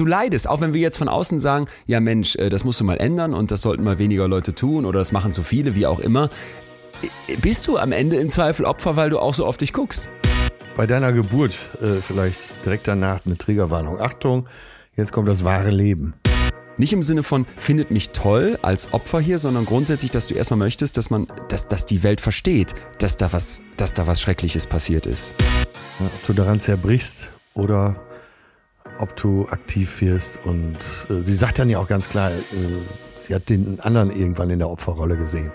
du leidest, auch wenn wir jetzt von außen sagen, ja Mensch, äh, das musst du mal ändern und das sollten mal weniger Leute tun oder das machen zu viele, wie auch immer. Bist du am Ende im Zweifel Opfer, weil du auch so auf dich guckst? Bei deiner Geburt äh, vielleicht direkt danach eine Triggerwarnung. Achtung, jetzt kommt das wahre Leben. Nicht im Sinne von, findet mich toll als Opfer hier, sondern grundsätzlich, dass du erstmal möchtest, dass man, dass, dass die Welt versteht, dass da was, dass da was Schreckliches passiert ist. Ja, ob du daran zerbrichst oder ob du aktiv wirst. Und äh, sie sagt dann ja auch ganz klar, äh, sie hat den anderen irgendwann in der Opferrolle gesehen.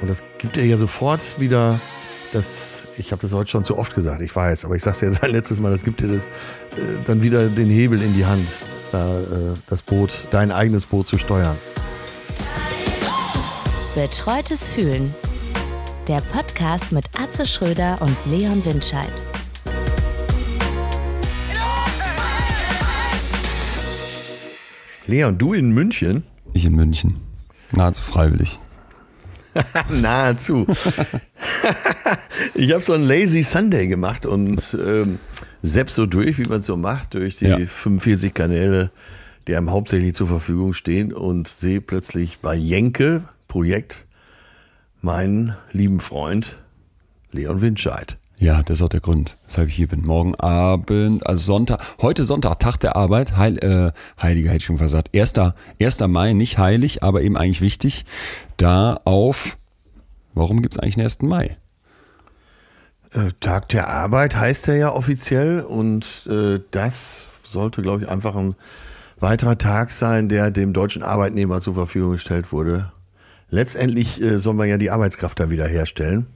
Und das gibt ihr ja sofort wieder das, ich habe das heute schon zu oft gesagt, ich weiß, aber ich sage es jetzt ein letztes Mal, das gibt dir das äh, dann wieder den Hebel in die Hand, da, äh, das Boot, dein eigenes Boot zu steuern. Betreutes Fühlen. Der Podcast mit Atze Schröder und Leon Windscheid. Leon, du in München? Ich in München. Nahezu freiwillig. Nahezu. ich habe so einen Lazy Sunday gemacht und ähm, selbst so durch, wie man es so macht, durch die ja. 45 Kanäle, die einem hauptsächlich zur Verfügung stehen und sehe plötzlich bei Jenke Projekt meinen lieben Freund Leon Windscheid. Ja, das ist auch der Grund, weshalb ich hier bin. Morgen Abend, also Sonntag, heute Sonntag, Tag der Arbeit, Heil, äh, Heiliger hätte ich schon gesagt. 1. 1. Mai, nicht heilig, aber eben eigentlich wichtig. Da auf, warum gibt es eigentlich den 1. Mai? Äh, Tag der Arbeit heißt er ja offiziell und äh, das sollte, glaube ich, einfach ein weiterer Tag sein, der dem deutschen Arbeitnehmer zur Verfügung gestellt wurde. Letztendlich äh, soll man ja die Arbeitskraft da wieder herstellen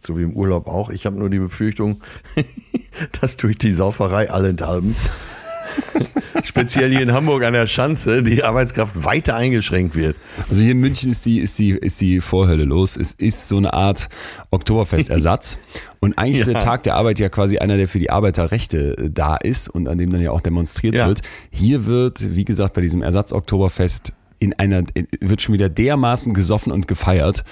so wie im Urlaub auch. Ich habe nur die Befürchtung, dass durch die Sauferei allenthalben, speziell hier in Hamburg an der Schanze, die Arbeitskraft weiter eingeschränkt wird. Also hier in München ist die, ist die, ist die Vorhölle los. Es ist so eine Art Oktoberfestersatz. Und eigentlich ja. ist der Tag der Arbeit ja quasi einer, der für die Arbeiterrechte äh, da ist und an dem dann ja auch demonstriert ja. wird. Hier wird, wie gesagt, bei diesem Ersatz-Oktoberfest in einer, wird schon wieder dermaßen gesoffen und gefeiert,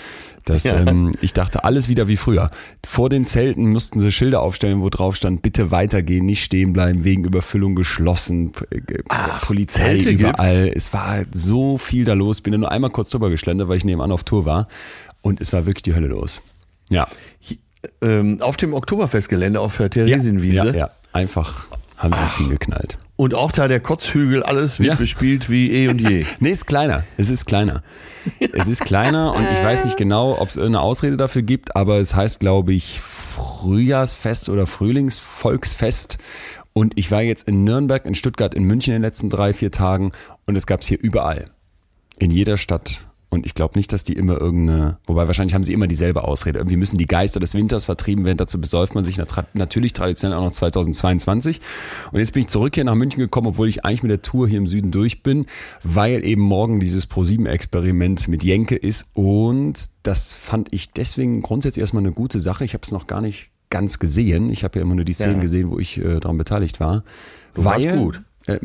dass ja. ähm, ich dachte, alles wieder wie früher. Vor den Zelten mussten sie Schilder aufstellen, wo drauf stand, bitte weitergehen, nicht stehen bleiben, wegen Überfüllung geschlossen, äh, Ach, Polizei Zelte überall. Gibt's? Es war so viel da los. Bin da nur einmal kurz drüber geschlendert, weil ich nebenan auf Tour war. Und es war wirklich die Hölle los. Ja. Ähm, auf dem Oktoberfestgelände auf der Theresienwiese. Ja, ja, ja. einfach haben sie es hingeknallt. Und auch da der Kotzhügel, alles wird ja. bespielt wie eh und je. nee, ist kleiner. Es ist kleiner. Es ist kleiner und ich weiß nicht genau, ob es irgendeine Ausrede dafür gibt, aber es heißt, glaube ich, Frühjahrsfest oder Frühlingsvolksfest. Und ich war jetzt in Nürnberg, in Stuttgart, in München in den letzten drei, vier Tagen und es gab es hier überall. In jeder Stadt und ich glaube nicht, dass die immer irgendeine, wobei wahrscheinlich haben sie immer dieselbe Ausrede. Irgendwie müssen die Geister des Winters vertrieben werden. Dazu besäuft man sich natürlich traditionell auch noch 2022. Und jetzt bin ich zurück hier nach München gekommen, obwohl ich eigentlich mit der Tour hier im Süden durch bin, weil eben morgen dieses Pro7-Experiment mit Jenke ist. Und das fand ich deswegen grundsätzlich erstmal eine gute Sache. Ich habe es noch gar nicht ganz gesehen. Ich habe ja immer nur die Szenen ja. gesehen, wo ich äh, daran beteiligt war. Du warst gut. Äh,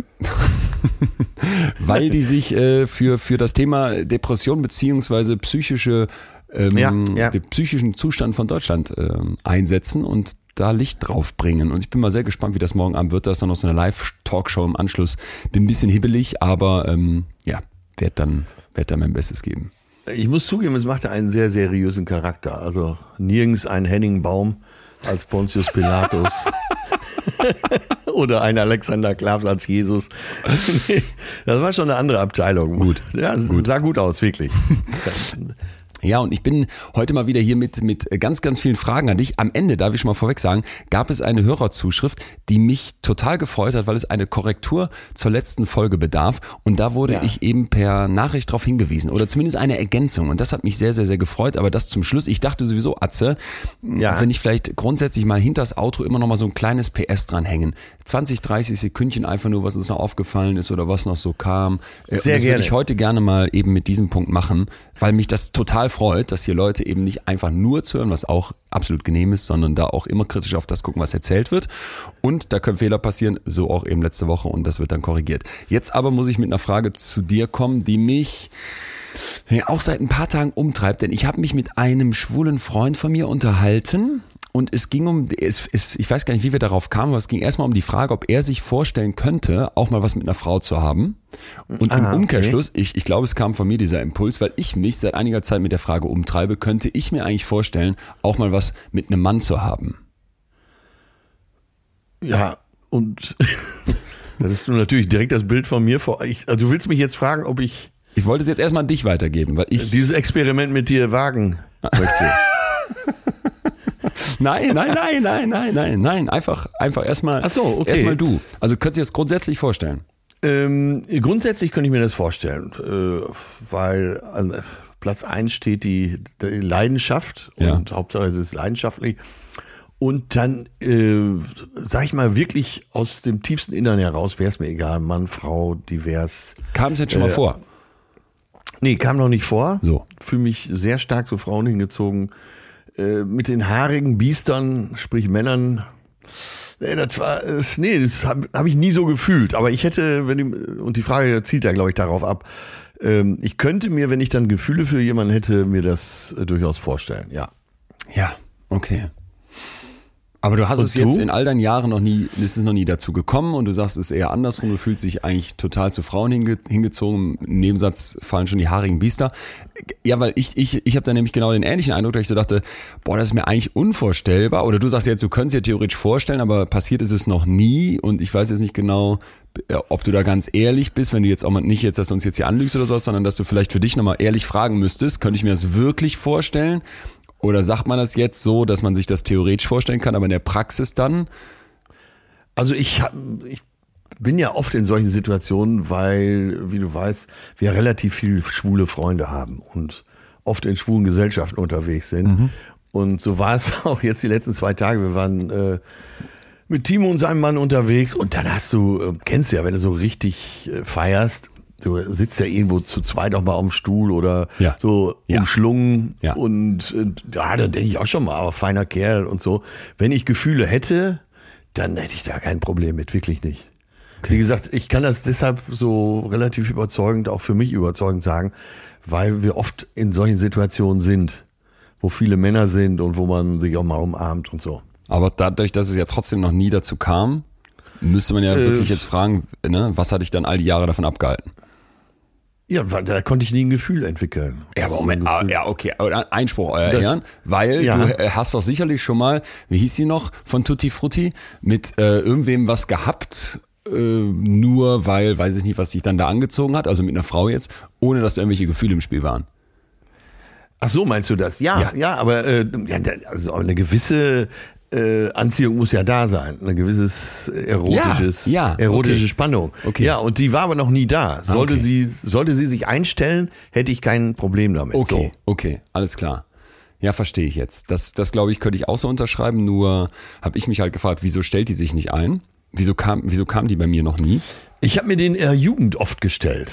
weil die sich äh, für, für das Thema Depression beziehungsweise psychische, ähm, ja, ja. den psychischen Zustand von Deutschland ähm, einsetzen und da Licht drauf bringen. Und ich bin mal sehr gespannt, wie das morgen Abend wird. Da ist dann noch so eine Live-Talkshow im Anschluss. Bin ein bisschen hibbelig, aber ähm, ja, werde dann, werd dann mein Bestes geben. Ich muss zugeben, es macht einen sehr seriösen Charakter. Also nirgends ein Henning Baum als Pontius Pilatus. Oder ein Alexander Klavs als Jesus. das war schon eine andere Abteilung. Gut. Ja, gut. sah gut aus, wirklich. Ja, und ich bin heute mal wieder hier mit, mit ganz, ganz vielen Fragen an dich. Am Ende, darf ich schon mal vorweg sagen, gab es eine Hörerzuschrift, die mich total gefreut hat, weil es eine Korrektur zur letzten Folge bedarf. Und da wurde ja. ich eben per Nachricht darauf hingewiesen oder zumindest eine Ergänzung. Und das hat mich sehr, sehr, sehr gefreut. Aber das zum Schluss. Ich dachte sowieso, Atze, ja. wenn ich vielleicht grundsätzlich mal hinter das Outro immer noch mal so ein kleines PS dranhängen. 20, 30 Sekündchen einfach nur, was uns noch aufgefallen ist oder was noch so kam. Sehr das würde ich heute gerne mal eben mit diesem Punkt machen, weil mich das total freut, dass hier Leute eben nicht einfach nur zuhören, was auch absolut genehm ist, sondern da auch immer kritisch auf das gucken, was erzählt wird. Und da können Fehler passieren, so auch eben letzte Woche und das wird dann korrigiert. Jetzt aber muss ich mit einer Frage zu dir kommen, die mich auch seit ein paar Tagen umtreibt, denn ich habe mich mit einem schwulen Freund von mir unterhalten und es ging um, es, es, ich weiß gar nicht, wie wir darauf kamen, aber es ging erstmal um die Frage, ob er sich vorstellen könnte, auch mal was mit einer Frau zu haben. Und Ah, im okay. Umkehrschluss, ich, ich glaube, es kam von mir dieser Impuls, weil ich mich seit einiger Zeit mit der Frage umtreibe, könnte ich mir eigentlich vorstellen, auch mal was mit einem Mann zu haben. Ja, und das ist natürlich direkt das Bild von mir vor. Ich, also du willst mich jetzt fragen, ob ich Ich wollte es jetzt erstmal an dich weitergeben, weil ich. dieses Experiment mit dir wagen möchte. Nein, nein, nein, nein, nein, nein, nein. Einfach, einfach erstmal. Ach so, okay. Erstmal du. Also könntest du dir das grundsätzlich vorstellen. Ähm, grundsätzlich könnte ich mir das vorstellen, äh, weil an Platz 1 steht die, die Leidenschaft Ja. und Hauptsache es ist leidenschaftlich. Und dann, äh, sag ich mal, wirklich aus dem tiefsten Innern heraus, wäre es mir egal, Mann, Frau, divers. Kam es jetzt schon mal Äh, vor? Nee, kam noch nicht vor. So. Fühle mich sehr stark zu Frauen hingezogen. Äh, mit den haarigen Biestern, sprich Männern. Nee, das war, nee, das habe hab ich nie so gefühlt. Aber ich hätte, wenn die, und die Frage zielt ja, glaube ich, darauf ab. Ähm, ich könnte mir, wenn ich dann Gefühle für jemanden hätte, mir das äh, durchaus vorstellen, ja. Ja, okay. Aber du hast Und es jetzt du? in all deinen Jahren noch nie, es ist noch nie dazu gekommen und du sagst, es ist eher andersrum, du fühlst dich eigentlich total zu Frauen hinge, hingezogen. Im Nebensatz fallen schon die haarigen Biester. Ja, weil ich, ich, ich habe da nämlich genau den ähnlichen Eindruck, dass ich so dachte, boah, das ist mir eigentlich unvorstellbar. Oder du sagst jetzt, du könntest dir theoretisch vorstellen, aber passiert ist es noch nie und ich weiß jetzt nicht genau, ob du da ganz ehrlich bist, wenn du jetzt auch mal nicht jetzt, dass du uns jetzt hier anlügst oder sowas, sondern dass du vielleicht für dich nochmal ehrlich fragen müsstest, könnte ich mir das wirklich vorstellen? Oder sagt man das jetzt so, dass man sich das theoretisch vorstellen kann, aber in der Praxis dann? Also ich, ich bin ja oft in solchen Situationen, weil, wie du weißt, wir relativ viele schwule Freunde haben und oft in schwulen Gesellschaften unterwegs sind. Und so war es auch jetzt die letzten zwei Tage. Wir waren äh, mit Timo und seinem Mann unterwegs und dann hast du, äh, kennst du ja, wenn du so richtig äh, feierst, du sitzt ja irgendwo zu zweit auch mal auf dem Stuhl oder Ja. so Ja. umschlungen Ja. und äh, ja, da denke ich auch schon mal, aber feiner Kerl und so. Wenn ich Gefühle hätte, dann hätte ich da kein Problem mit, wirklich nicht. Wie gesagt, ich kann das deshalb so relativ überzeugend, auch für mich überzeugend sagen, weil wir oft in solchen Situationen sind, wo viele Männer sind und wo man sich auch mal umarmt und so. Aber dadurch, dass es ja trotzdem noch nie dazu kam, müsste man ja Äh, wirklich jetzt fragen, ne, was hat dich dann all die Jahre davon abgehalten? Ja, weil da konnte ich nie ein Gefühl entwickeln. Ja, aber Moment, ah, ja, okay, Einspruch, euer Das- Ehren, weil Ja. du äh, hast doch sicherlich schon mal, wie hieß sie noch, von Tutti Frutti, mit äh, irgendwem was gehabt, äh, nur weil, weiß ich nicht, was dich dann da angezogen hat, also mit einer Frau jetzt, ohne dass da irgendwelche Gefühle im Spiel waren. Ach so, meinst du das? Ja, Ja. ja, aber äh, ja, also eine gewisse äh, Anziehung muss ja da sein, ein gewisses erotisches, Ja, ja, erotische okay. Spannung. Okay. Ja, und die war aber noch nie da. Sollte okay. sie, sollte sie sich einstellen, hätte ich kein Problem damit. Okay, okay, alles klar. Ja, verstehe ich jetzt. Das, das glaube ich, könnte ich auch so unterschreiben, nur habe ich mich halt gefragt, wieso stellt die sich nicht ein? Wieso kam, wieso kam die bei mir noch nie? Ich habe mir den der Jugend oft gestellt.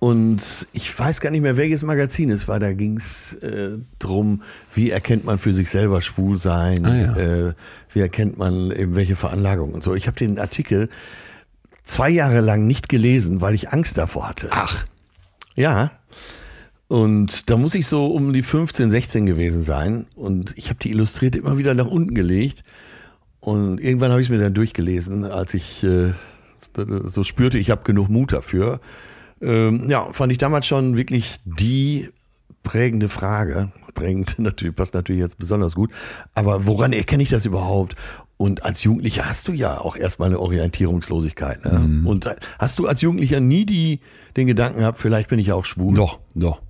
Und ich weiß gar nicht mehr, welches Magazin es war. Da ging es äh, drum, wie erkennt man für sich selber schwul sein, Ah, ja. äh, wie erkennt man eben welche Veranlagung und so. Ich habe den Artikel zwei Jahre lang nicht gelesen, weil ich Angst davor hatte. Ach, Ja. Und da muss ich so um die 15, 16 gewesen sein. Und ich habe die Illustrierte immer wieder nach unten gelegt. Und irgendwann habe ich es mir dann durchgelesen, als ich äh, so spürte, ich habe genug Mut dafür. Ähm, ja, fand ich damals schon wirklich die prägende Frage. Prägend natürlich, passt natürlich jetzt besonders gut. Aber woran erkenne ich das überhaupt? Und als Jugendlicher hast du ja auch erstmal eine Orientierungslosigkeit. Ne? Und äh, hast du als Jugendlicher nie die, den Gedanken gehabt, vielleicht bin ich ja auch schwul? doch, doch.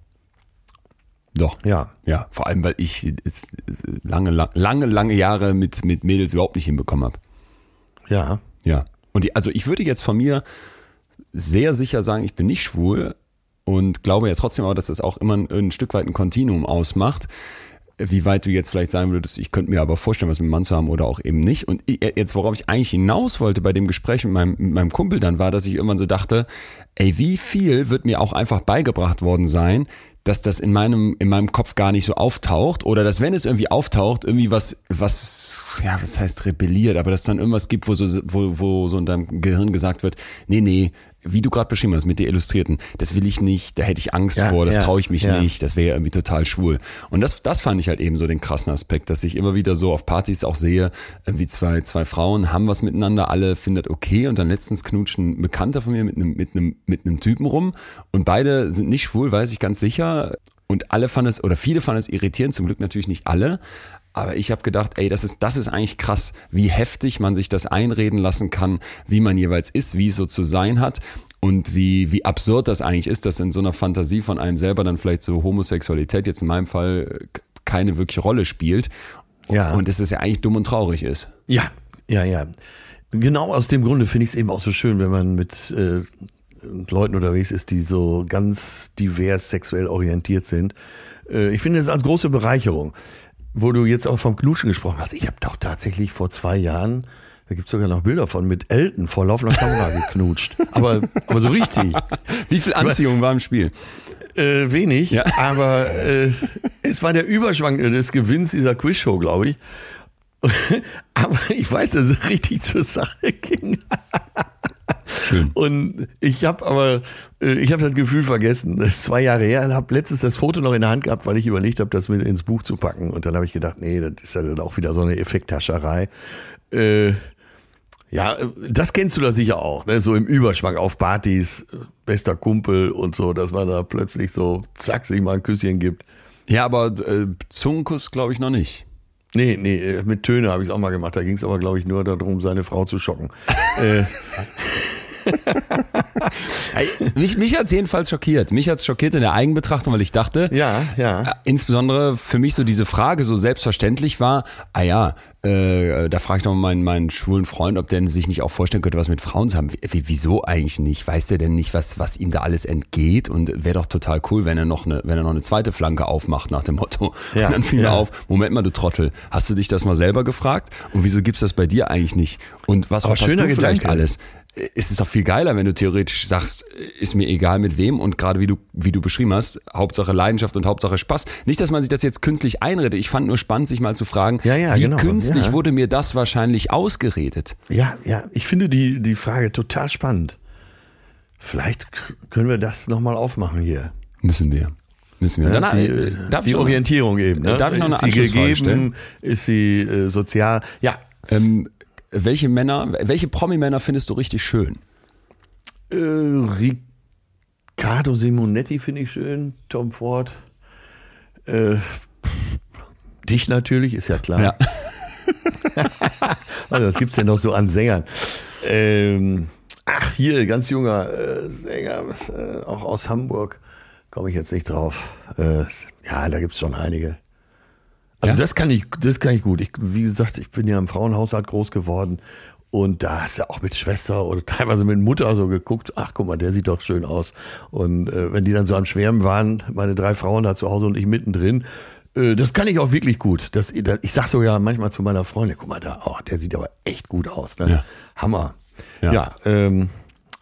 Doch. Ja. Ja, vor allem, weil ich es lange, lange, lange, lange Jahre mit, mit Mädels überhaupt nicht hinbekommen habe. Ja. Ja. Und die, also ich würde jetzt von mir sehr sicher sagen, ich bin nicht schwul und glaube ja trotzdem aber, dass das auch immer ein, ein Stück weit ein Kontinuum ausmacht. Wie weit du jetzt vielleicht sagen würdest, ich könnte mir aber vorstellen, was mit dem Mann zu haben oder auch eben nicht. Und ich- jetzt, worauf ich eigentlich hinaus wollte bei dem Gespräch mit meinem, mit meinem Kumpel dann war, dass ich irgendwann so dachte, ey, wie viel wird mir auch einfach beigebracht worden sein, dass das in meinem, in meinem Kopf gar nicht so auftaucht oder dass wenn es irgendwie auftaucht, irgendwie was, was, ja, was heißt rebelliert, aber dass dann irgendwas gibt, wo so, wo, wo so in deinem Gehirn gesagt wird, nee, nee, wie du gerade beschrieben hast, mit der Illustrierten, das will ich nicht, da hätte ich Angst Ja, vor, das ja, traue ich mich ja. nicht, das wäre irgendwie total schwul. Und das, das fand ich halt eben so den krassen Aspekt, dass ich immer wieder so auf Partys auch sehe, wie zwei, zwei Frauen haben was miteinander, alle findet okay und dann letztens knutscht ein Bekannter von mir mit einem, mit einem, mit einem Typen rum und beide sind nicht schwul, weiß ich ganz sicher. Und alle fanden es, oder viele fanden es irritierend, zum Glück natürlich nicht alle. Aber ich habe gedacht, ey, das ist, das ist eigentlich krass, wie heftig man sich das einreden lassen kann, wie man jeweils ist, wie es so zu sein hat und wie, wie absurd das eigentlich ist, dass in so einer Fantasie von einem selber dann vielleicht so Homosexualität jetzt in meinem Fall keine wirkliche Rolle spielt. Ja. Und dass es ja eigentlich dumm und traurig ist. Ja, ja, ja. Genau aus dem Grunde finde ich es eben auch so schön, wenn man mit äh, Leuten unterwegs ist, die so ganz divers sexuell orientiert sind. Äh, ich finde es als große Bereicherung. Wo du jetzt auch vom Knutschen gesprochen hast, ich habe doch tatsächlich vor zwei Jahren, da gibt es sogar noch Bilder von, mit Elton vor laufender Kamera geknutscht. Aber, aber so richtig. Wie viel Anziehung war im Spiel? Äh, wenig, Ja. aber äh, es war der Überschwang des Gewinns dieser Quizshow, glaube ich. aber ich weiß, dass es richtig zur Sache ging. Schön. Und ich habe aber, äh, ich habe das Gefühl vergessen. Das ist zwei Jahre her. Habe letztens das Foto noch in der Hand gehabt, weil ich überlegt habe, das mit ins Buch zu packen. Und dann habe ich gedacht, nee, das ist ja dann auch wieder so eine Effekthascherei. Äh, ja, das kennst du da sicher auch, ne? so im Überschwang auf Partys, bester Kumpel und so, dass man da plötzlich so zack sich mal ein Küsschen gibt. Ja, aber äh, Zungenkuss glaube ich noch nicht. Nee, nee, äh, mit Töne habe ich es auch mal gemacht. Da ging es aber, glaube ich, nur darum, seine Frau zu schocken. äh, mich, mich hat es jedenfalls schockiert. Mich hat es schockiert in der Eigenbetrachtung, weil ich dachte, ja, ja. äh, insbesondere für mich so diese Frage so selbstverständlich war, ah ja, äh, da frage ich doch mal meinen, meinen schwulen Freund, ob der sich nicht auch vorstellen könnte, was mit Frauen zu haben. Wie, wieso eigentlich nicht? Weiß der denn nicht, was, was ihm da alles entgeht? Und wäre doch total cool, wenn er noch eine, wenn er noch eine zweite Flanke aufmacht nach dem Motto. Ja, Und dann fiel ja. mir auf, Moment mal, du Trottel, hast du dich das mal selber gefragt? Und wieso gibt's das bei dir eigentlich nicht? Und was Aber verpasst schöner du vielleicht Gedanke. alles? Ist es doch viel geiler, wenn du theoretisch sagst, ist mir egal mit wem und gerade wie du, wie du beschrieben hast, Hauptsache Leidenschaft und Hauptsache Spaß. Nicht, dass man sich das jetzt künstlich einredet. Ich fand nur spannend, sich mal zu fragen, Ja, ja, wie genau, künstlich ja. wurde mir das wahrscheinlich ausgeredet? Ja, ja, ich finde die, die Frage total spannend. Vielleicht können wir das nochmal aufmachen hier. Müssen wir. Müssen wir. Ja, Dann, die äh, darf die ich noch- Orientierung eben. Ne? Darf ich noch eine ist sie gegeben? Ist sie äh, sozial? Ja, Ähm, welche Männer, welche Promi-Männer findest du richtig schön? äh, Riccardo Simonetti finde ich schön. Tom Ford. Äh, dich natürlich, ist ja klar. Ja. Also, was gibt's denn noch so an Sängern? Ähm, ach, hier, ganz junger äh, Sänger, äh, auch aus Hamburg. Komme ich jetzt nicht drauf. Äh, ja, da gibt's schon einige. Also Ja? das kann ich, das kann ich gut. Ich, wie gesagt, ich bin ja im Frauenhaushalt groß geworden und da hast du auch mit Schwester oder teilweise mit Mutter so geguckt, ach guck mal, der sieht doch schön aus. Und äh, wenn die dann so am Schwärmen waren, meine drei Frauen da zu Hause und ich mittendrin, äh, das kann ich auch wirklich gut. Das, ich sag sogar manchmal zu meiner Freundin, guck mal da, oh, der sieht aber echt gut aus. Ne? Ja. Hammer. Ja. Ja, ähm,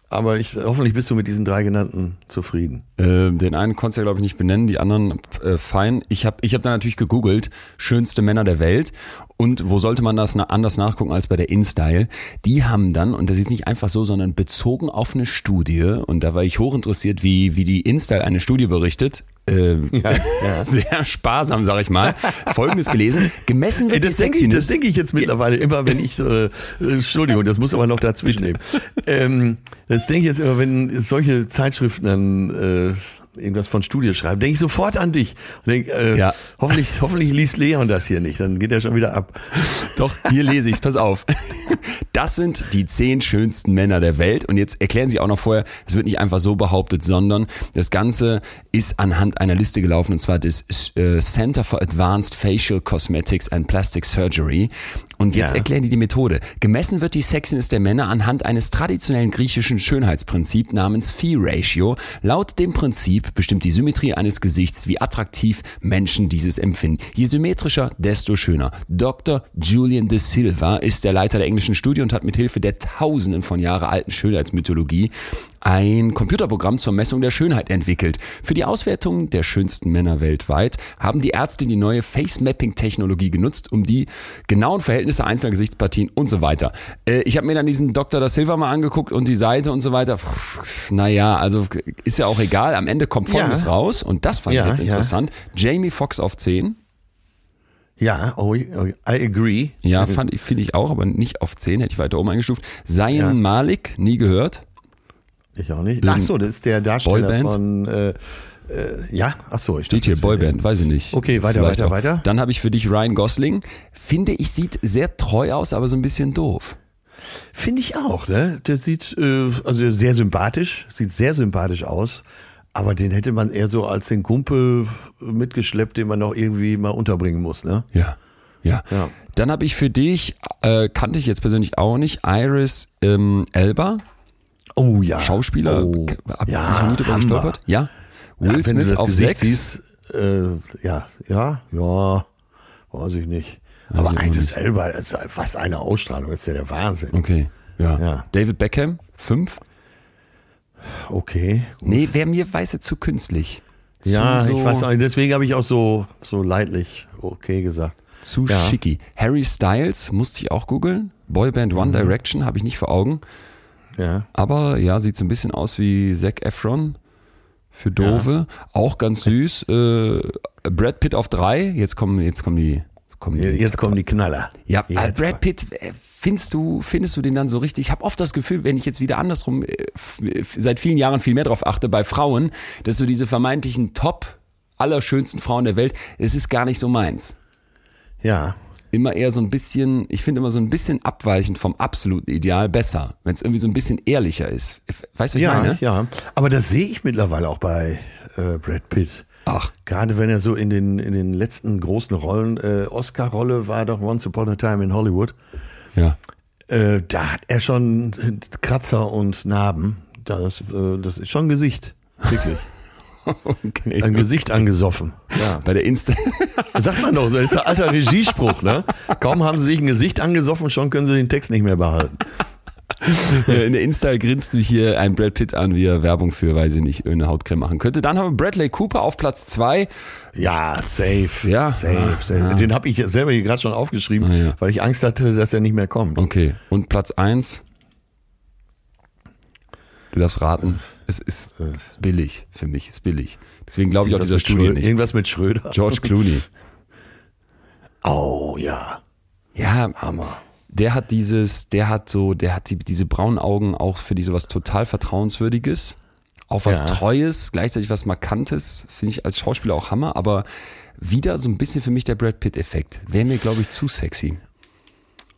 aber ich, hoffentlich bist du mit diesen drei genannten zufrieden. Äh, den einen konntest du ja, glaube ich, nicht benennen, die anderen äh, fein. Ich habe ich hab dann natürlich gegoogelt, schönste Männer der Welt. Und wo sollte man das anders nachgucken als bei der InStyle? Die haben dann, und das ist nicht einfach so, sondern bezogen auf eine Studie, und da war ich hochinteressiert, wie, wie die InStyle eine Studie berichtet. Äh, ja. Sehr sparsam, sag ich mal. Folgendes gelesen. Gemessen wird Ey, das die denke ich, Sexiness. das denk ich jetzt mittlerweile immer, wenn ich so, äh, Entschuldigung, das muss aber noch dazwischen nehmen. Ähm, das denke ich jetzt immer, wenn solche Zeitschriften dann äh, irgendwas von Studie schreiben, denke ich sofort an dich. Denk, äh, Ja. hoffentlich, hoffentlich liest Leon das hier nicht, dann geht er schon wieder ab. Doch, hier lese ich's, pass auf. Das sind die zehn schönsten Männer der Welt. Und jetzt erklären Sie auch noch vorher, das wird nicht einfach so behauptet, sondern das Ganze ist anhand einer Liste gelaufen, und zwar des äh, Center for Advanced Facial Cosmetics and Plastic Surgery. Und jetzt Ja. erklären die die Methode. Gemessen wird die Sexiness der Männer anhand eines traditionellen griechischen Schönheitsprinzips namens Phi-Ratio. Laut dem Prinzip bestimmt die Symmetrie eines Gesichts, wie attraktiv Menschen dieses empfinden. Je symmetrischer, desto schöner. Dr. Julian de Silva ist der Leiter der englischen Studie und hat mit Hilfe der Tausenden von Jahre alten Schönheitsmythologie ein Computerprogramm zur Messung der Schönheit entwickelt. Für die Auswertung der schönsten Männer weltweit haben die Ärzte die neue Face-Mapping-Technologie genutzt, um die genauen Verhältnisse einzelner Gesichtspartien und so weiter. Äh, ich habe mir dann diesen Dr. da Silva mal angeguckt und die Seite und so weiter. Naja, also ist ja auch egal. Am Ende kommt Folgendes Ja. raus und das fand Ja, ich jetzt ja. interessant. Jamie Foxx auf 10. Ja, oh, oh, I agree. Ja, fand ich, finde ich auch, aber nicht auf 10, hätte ich weiter oben eingestuft. Zayn Ja. Malik, nie gehört. Ich auch nicht. Ach so, das ist der Darsteller Boyband? von, äh, äh, ja, ach so. Ich Steht hier Boyband, weiß ich nicht. Okay, weiter, Vielleicht weiter, auch. weiter. Dann habe ich für dich Ryan Gosling. Finde ich, sieht sehr treu aus, aber so ein bisschen doof. Finde ich auch, ne? Der sieht äh, also sehr sympathisch, sieht sehr sympathisch aus. Aber den hätte man eher so als den Kumpel mitgeschleppt, den man noch irgendwie mal unterbringen muss, ne? Ja. Ja. Ja. Dann habe ich für dich, äh, kannte ich jetzt persönlich auch nicht, Iris ähm, Elba, Oh ja. Schauspieler. Oh, Hab ja, ich noch nie drüber gestolpert. Ja. Ja, Will du Smith auf Gesicht 6. siehst, äh, ja, ja, ja, weiß ich nicht. Weiß Aber ich auch Idris nicht. Elba, das ist was eine Ausstrahlung, ist ja der Wahnsinn. Okay. Ja. Ja. David Beckham, 5. Okay. Nee, wäre mir weiße zu künstlich. Zu Ja, so, ich weiß auch deswegen habe ich auch so, so leidlich okay gesagt. Zu Ja. schicki. Harry Styles musste ich auch googeln. Boyband One Mhm. Direction habe ich nicht vor Augen. Ja. Aber ja, sieht so ein bisschen aus wie Zac Efron für Dove. Auch ganz süß. Äh, Brad Pitt auf drei. Jetzt kommen, jetzt kommen die. Jetzt kommen die Jetzt kommen die Knaller. ja, äh, Jetzt Brad Pitt, äh, findest du, findest du den dann so richtig? Ich habe oft das Gefühl, wenn ich jetzt wieder andersrum äh, seit vielen Jahren viel mehr drauf achte bei Frauen, dass so diese vermeintlichen Top allerschönsten Frauen der Welt, es ist gar nicht so meins. Ja. Immer eher so ein bisschen, ich finde immer so ein bisschen abweichend vom absoluten Ideal besser, wenn es irgendwie so ein bisschen ehrlicher ist. Weißt du, was ich Ja, meine? ja. Aber das sehe ich mittlerweile auch bei äh, Brad Pitt. Ach, Gerade wenn er so in den, in den letzten großen Rollen, äh, Oscar-Rolle war doch Once Upon a Time in Hollywood. ja. Äh, da hat er schon Kratzer und Narben. Das, äh, das ist schon Gesicht. Wirklich. Okay. Ein Gesicht angesoffen. Ja. Bei der Insta. Sagt man doch, das ist der alter Regiespruch, ne? Kaum haben sie sich ein Gesicht angesoffen, schon können sie den Text nicht mehr behalten. In der Insta grinst du hier ein Brad Pitt an, wie er Werbung für, weiß ich nicht, irgendeine Hautcreme machen könnte. Dann haben wir Bradley Cooper auf Platz zwei. Ja, safe. Ja. safe. Safe. ja. Den habe ich selber hier gerade schon aufgeschrieben, Ah, ja. weil ich Angst hatte, dass er nicht mehr kommt. Okay. Und Platz eins. Du darfst raten. Es ist billig für mich, ist billig. Deswegen glaube ich auch dieser Studie nicht. Irgendwas mit Schröder. George Clooney. Oh ja, Ja, Hammer. der hat dieses, der hat so, der hat die, diese braunen Augen auch für die sowas total Vertrauenswürdiges. Auch was Ja. Treues, gleichzeitig was Markantes, finde ich als Schauspieler auch Hammer, aber wieder so ein bisschen für mich der Brad Pitt-Effekt. Wäre mir, glaube ich, zu sexy.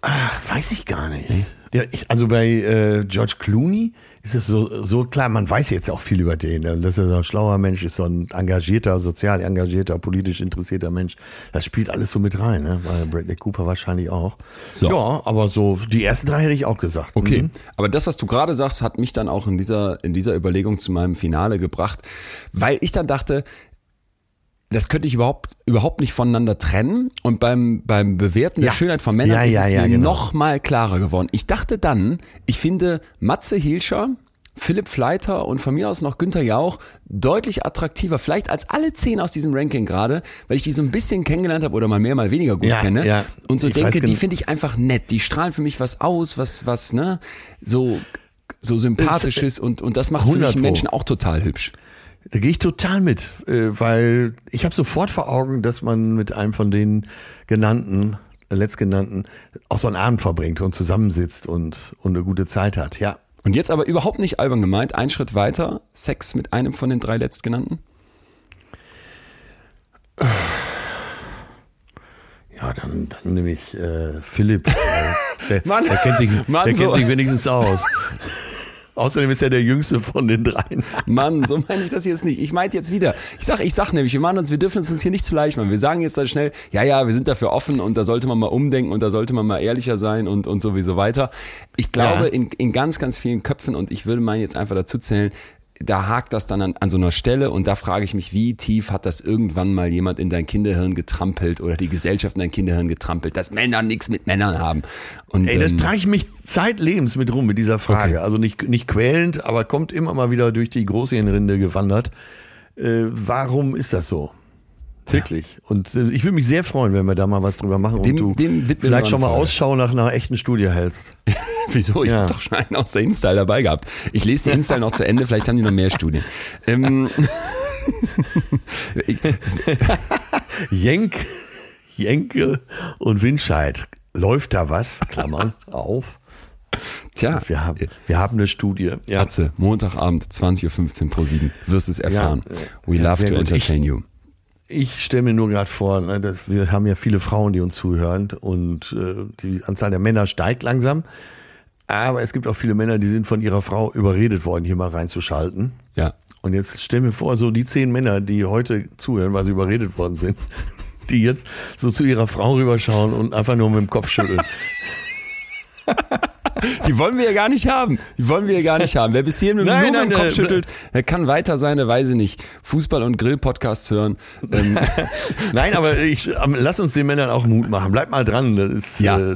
Ach, weiß ich gar nicht. Ja, ich, also bei äh, George Clooney ist es so, so klar, man weiß jetzt auch viel über den, ne? dass er so ein schlauer Mensch ist, so ein engagierter, sozial engagierter, politisch interessierter Mensch. Das spielt alles so mit rein, ne? bei Bradley Cooper wahrscheinlich auch. So. Ja, aber so die ersten drei hätte ich auch gesagt. Okay, Mhm. aber das, was du gerade sagst, hat mich dann auch in dieser, in dieser Überlegung zu meinem Finale gebracht, weil ich dann dachte, das könnte ich überhaupt, überhaupt nicht voneinander trennen. Und beim, beim Bewerten der Ja. Schönheit von Männern Ja, ist ja, es ja, mir genau. noch mal klarer geworden. Ich dachte dann, ich finde Matze Hilscher, Philipp Fleiter und von mir aus noch Günther Jauch deutlich attraktiver, vielleicht als alle zehn aus diesem Ranking gerade, weil ich die so ein bisschen kennengelernt habe oder mal mehr, mal weniger gut Ja, kenne. ja. Und so Ich denke, die finde ich einfach nett. Die strahlen für mich was aus, was, was, ne, so, so sympathisches und, und das macht für 100 mich. Menschen auch total hübsch. Da gehe ich total mit, äh, weil ich habe sofort vor Augen, dass man mit einem von den genannten, äh, letztgenannten, auch so einen Abend verbringt und zusammensitzt und, und eine gute Zeit hat. Ja. Und jetzt aber überhaupt nicht albern gemeint, ein Schritt weiter, Sex mit einem von den drei letztgenannten. Ja, dann, dann nehme ich äh, Philipp. Der, Mann. der kennt sich, Mann, der kennt so. sich wenigstens aus. Außerdem ist er der jüngste von den dreien. Mann, so meine ich das jetzt nicht. Ich meinte jetzt wieder. Ich sag, ich sag nämlich, wir machen uns, wir dürfen es uns hier nicht zu leicht machen. Wir sagen jetzt dann schnell, ja, ja, wir sind dafür offen und da sollte man mal umdenken und da sollte man mal ehrlicher sein und, und sowieso weiter. Ich glaube, Ja. in, in ganz, ganz vielen Köpfen und ich würde meinen jetzt einfach dazu zählen, da hakt das dann an, an so einer Stelle und da frage ich mich, wie tief hat das irgendwann mal jemand in dein Kinderhirn getrampelt oder die Gesellschaft in dein Kinderhirn getrampelt, dass Männer nichts mit Männern haben. Und, Ey, das ähm, trage ich mich zeitlebens mit rum mit dieser Frage. Okay. Also nicht, nicht quälend, aber kommt immer mal wieder durch die Großhirnrinde gewandert. Äh, warum ist das so? Wirklich. Und äh, ich würde mich sehr freuen, wenn wir da mal was drüber machen Dem- und du dem vielleicht schon mal. Ausschau nach einer echten Studie hältst. Wieso? Ich Ja. habe doch schon einen aus der Install dabei gehabt. Ich lese die Install noch zu Ende, vielleicht haben die noch mehr Studien. Ähm, Jenk, Jenke und Winscheid. Läuft da was? Klammern auf. tja, Wir haben, wir haben eine Studie. Ja. Atze, Montagabend, 20.15 Uhr pro 7. Wirst es erfahren. Ja, We ja, love to entertain you. Ich stelle mir nur gerade vor, ne, dass wir haben ja viele Frauen, die uns zuhören und äh, die Anzahl der Männer steigt langsam. Aber es gibt auch viele Männer, die sind von ihrer Frau überredet worden, hier mal reinzuschalten. Ja. Und jetzt stell mir vor, so die zehn Männer, die heute zuhören, weil sie überredet worden sind, die jetzt so zu ihrer Frau rüberschauen und einfach nur mit dem Kopf schütteln. Die wollen wir ja gar nicht haben. Die wollen wir ja gar nicht haben. Wer bis hierhin mit dem Nein, nur mit dem nein, Kopf schüttelt, der kann weiter seine, weiß ich nicht, Fußball- und Grill-Podcasts hören. Ähm, Nein, aber ich, ähm, lass uns den Männern auch Mut machen. Bleib mal dran. Das ist, Ja. äh,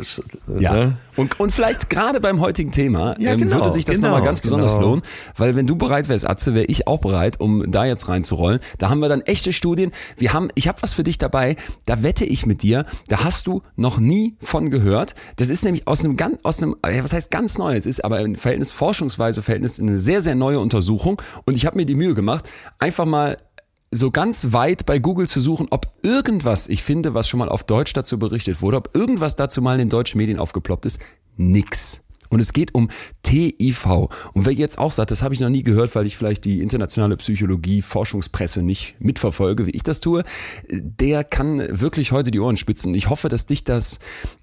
Ja. ne? Und, und vielleicht gerade beim heutigen Thema Ja, ähm, genau, würde sich das genau, nochmal ganz besonders genau. lohnen, weil wenn du bereit wärst, Atze, wäre ich auch bereit, um da jetzt reinzurollen. Da haben wir dann echte Studien. Wir haben, ich habe was für dich dabei, da wette ich mit dir, da hast du noch nie von gehört. Das ist nämlich aus einem ganz, aus einem, was heißt ganz neu, es ist aber im Verhältnis, forschungsweise Verhältnis, eine sehr, sehr neue Untersuchung. Und ich habe mir die Mühe gemacht, einfach mal so ganz weit bei Google zu suchen, ob irgendwas, ich finde, was schon mal auf Deutsch dazu berichtet wurde, ob irgendwas dazu mal in den deutschen Medien aufgeploppt ist, nix. Und es geht um TIV. Und wer jetzt auch sagt, das habe ich noch nie gehört, weil ich vielleicht die internationale Psychologie, Forschungspresse nicht mitverfolge, wie ich das tue, der kann wirklich heute die Ohren spitzen. Ich hoffe, dass dich das,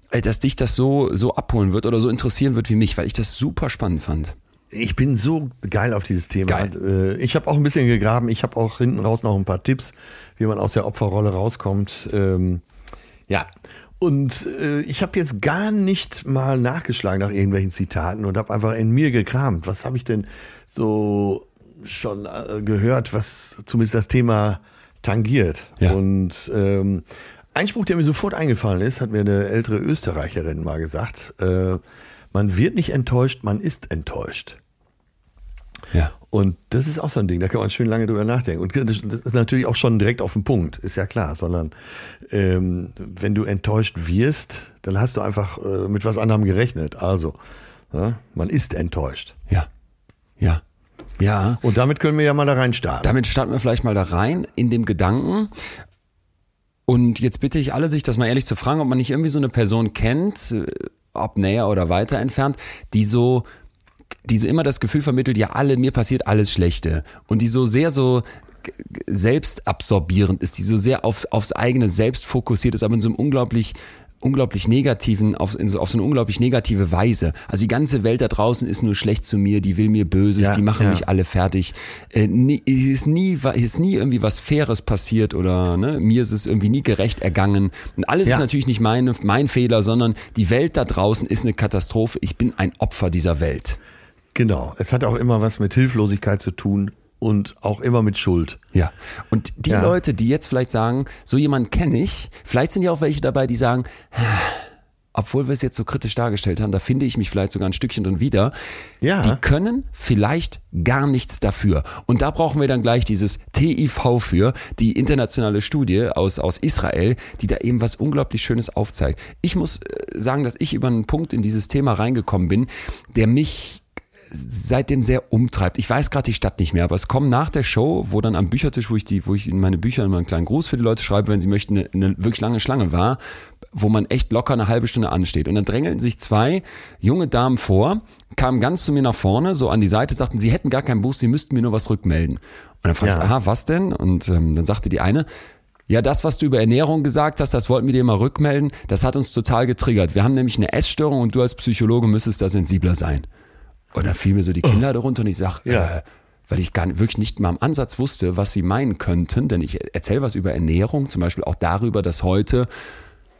äh, dass dich das so, so abholen wird oder so interessieren wird wie mich, weil ich das super spannend fand. Ich bin so geil auf dieses Thema. Geil. Äh, Ich habe auch ein bisschen gegraben. Ich habe auch hinten raus noch ein paar Tipps, wie man aus der Opferrolle rauskommt. Ähm, ja. Und äh, ich habe jetzt gar nicht mal nachgeschlagen nach irgendwelchen Zitaten und habe einfach in mir gekramt. Was habe ich denn so schon äh, gehört, was zumindest das Thema tangiert? Ja. Und ähm, ein Spruch, der mir sofort eingefallen ist, hat mir eine ältere Österreicherin mal gesagt. Äh, man wird nicht enttäuscht, man ist enttäuscht. Ja. Und das ist auch so ein Ding, da kann man schön lange drüber nachdenken. Und das ist natürlich auch schon direkt auf den Punkt, ist ja klar, sondern ähm, wenn du enttäuscht wirst, dann hast du einfach äh, mit was anderem gerechnet. Also, ja, man ist enttäuscht. Ja. Ja. Ja. Und damit können wir ja mal da rein starten. Damit starten wir vielleicht mal da rein in dem Gedanken. Und jetzt bitte ich alle, sich das mal ehrlich zu fragen, ob man nicht irgendwie so eine Person kennt, äh, ob näher oder weiter entfernt, die so, die so immer das Gefühl vermittelt, ja, alle, mir passiert alles Schlechte. Und die so sehr so selbstabsorbierend ist, die so sehr auf, aufs eigene Selbst fokussiert ist, aber in so einem unglaublich unglaublich negativen, auf, in so, auf so eine unglaublich negative Weise. Also die ganze Welt da draußen ist nur schlecht zu mir, die will mir Böses, Ja, die machen ja. mich alle fertig. Äh, nie, es ist nie, ist nie irgendwie was Faires passiert oder ne, mir ist es irgendwie nie gerecht ergangen. Und alles Ja. ist natürlich nicht meine, mein Fehler, sondern die Welt da draußen ist eine Katastrophe. Ich bin ein Opfer dieser Welt. Genau. Es hat auch immer was mit Hilflosigkeit zu tun und auch immer mit Schuld. Ja. Und die Ja. Leute, die jetzt vielleicht sagen, so jemanden kenne ich, vielleicht sind ja auch welche dabei, die sagen, obwohl wir es jetzt so kritisch dargestellt haben, da finde ich mich vielleicht sogar ein Stückchen drin wieder. Ja. Die können vielleicht gar nichts dafür. Und da brauchen wir dann gleich dieses TIV für, die internationale Studie aus, aus Israel, die da eben was unglaublich Schönes aufzeigt. Ich muss äh, sagen, dass ich über einen Punkt in dieses Thema reingekommen bin, der mich seitdem sehr umtreibt. Ich weiß gerade die Stadt nicht mehr, aber es kommen nach der Show, wo dann am Büchertisch, wo ich die, wo ich in meine Bücher immer einen kleinen Gruß für die Leute schreibe, wenn sie möchten, eine, eine wirklich lange Schlange war, wo man echt locker eine halbe Stunde ansteht. Und dann drängelten sich zwei junge Damen vor, kamen ganz zu mir nach vorne, so an die Seite, sagten, sie hätten gar kein Buch, sie müssten mir nur was rückmelden. Und dann fragte Ja. ich, aha, was denn? Und ähm, dann sagte die eine, ja, das, was du über Ernährung gesagt hast, das wollten wir dir mal rückmelden. Das hat uns total getriggert. Wir haben nämlich eine Essstörung und du als Psychologe müsstest da sensibler sein. Und da fiel mir so die Kinder darunter und ich sag, Ja. äh, weil ich gar nicht, wirklich nicht mal im Ansatz wusste, was sie meinen könnten, denn ich erzähle was über Ernährung, zum Beispiel auch darüber, dass heute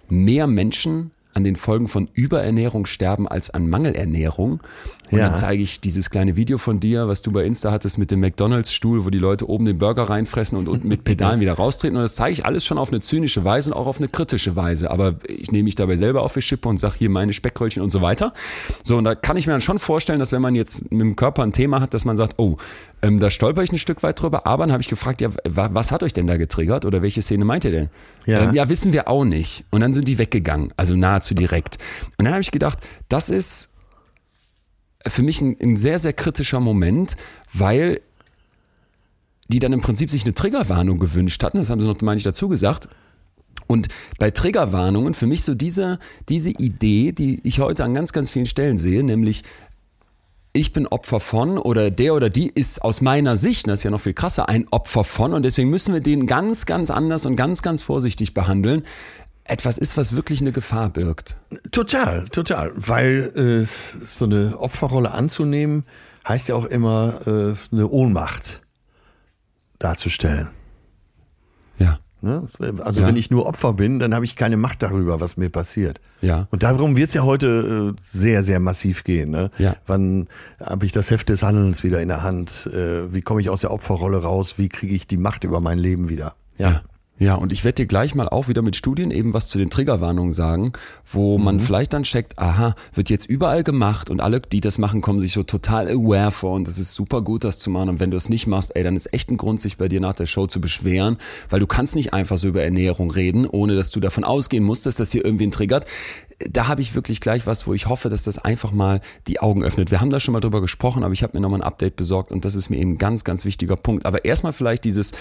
mehr Menschen an den Folgen von Überernährung sterben als an Mangelernährung. Und Ja. dann zeige ich dieses kleine Video von dir, was du bei Insta hattest mit dem McDonalds-Stuhl, wo die Leute oben den Burger reinfressen und unten mit Pedalen wieder raustreten. Und das zeige ich alles schon auf eine zynische Weise und auch auf eine kritische Weise. Aber ich nehme mich dabei selber auf die Schippe und sage hier meine Speckröllchen und so weiter. So, und da kann ich mir dann schon vorstellen, dass wenn man jetzt mit dem Körper ein Thema hat, dass man sagt, oh, ähm, da stolper ich ein Stück weit drüber. Aber dann habe ich gefragt, ja, wa- was hat euch denn da getriggert oder welche Szene meint ihr denn? Ja. Ähm, ja, wissen wir auch nicht. Und dann sind die weggegangen, also nahezu direkt. Und dann habe ich gedacht, das ist für mich ein, ein sehr, sehr kritischer Moment, weil die dann im Prinzip sich eine Triggerwarnung gewünscht hatten. Das haben sie noch, meine ich, dazu gesagt. Und bei Triggerwarnungen für mich so diese, diese Idee, die ich heute an ganz, ganz vielen Stellen sehe, nämlich ich bin Opfer von oder der oder die ist aus meiner Sicht, das ist ja noch viel krasser, ein Opfer von und deswegen müssen wir den ganz, ganz anders und ganz, ganz vorsichtig behandeln. Etwas ist, was wirklich eine Gefahr birgt. Total, total. Weil äh, so eine Opferrolle anzunehmen, heißt ja auch immer, äh, eine Ohnmacht darzustellen. Ne? Also Ja. wenn ich nur Opfer bin, dann habe ich keine Macht darüber, was mir passiert. Ja. Und darum wird es ja heute äh, sehr, sehr massiv gehen. Ne? Ja. Wann habe ich das Heft des Handelns wieder in der Hand? Äh, wie komme ich aus der Opferrolle raus? Wie kriege ich die Macht über mein Leben wieder? Ja. Ja, und ich werde dir gleich mal auch wieder mit Studien eben was zu den Triggerwarnungen sagen, wo man vielleicht dann checkt, aha, wird jetzt überall gemacht und alle, die das machen, kommen sich so total aware vor und es ist super gut, das zu machen. Und wenn du es nicht machst, ey, dann ist echt ein Grund, sich bei dir nach der Show zu beschweren, weil du kannst nicht einfach so über Ernährung reden, ohne dass du davon ausgehen musst, dass das hier irgendwen triggert. Da habe ich wirklich gleich was, wo ich hoffe, dass das einfach mal die Augen öffnet. Wir haben da schon mal drüber gesprochen, aber ich habe mir nochmal ein Update besorgt und das ist mir eben ein ganz, ganz wichtiger Punkt. Aber erstmal vielleicht dieses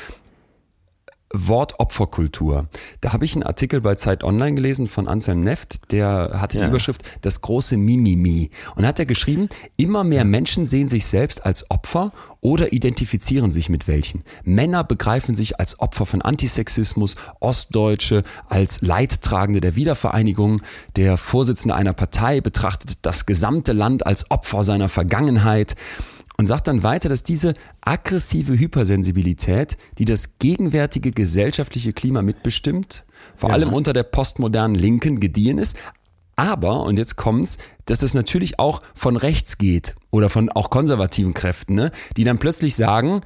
Wort Opferkultur. Da habe ich einen Artikel bei Zeit Online gelesen von Anselm Neft, der hatte die Ja. Überschrift Das große Mimimi. Und hat er geschrieben, immer mehr Menschen sehen sich selbst als Opfer oder identifizieren sich mit welchen. Männer begreifen sich als Opfer von Antisexismus, Ostdeutsche als Leidtragende der Wiedervereinigung. Der Vorsitzende einer Partei betrachtet das gesamte Land als Opfer seiner Vergangenheit und sagt dann weiter, dass diese aggressive Hypersensibilität, die das gegenwärtige gesellschaftliche Klima mitbestimmt, vor Ja. allem unter der postmodernen Linken gediehen ist, aber, und jetzt kommt's, dass es natürlich auch von rechts geht oder von auch konservativen Kräften, ne, die dann plötzlich sagen,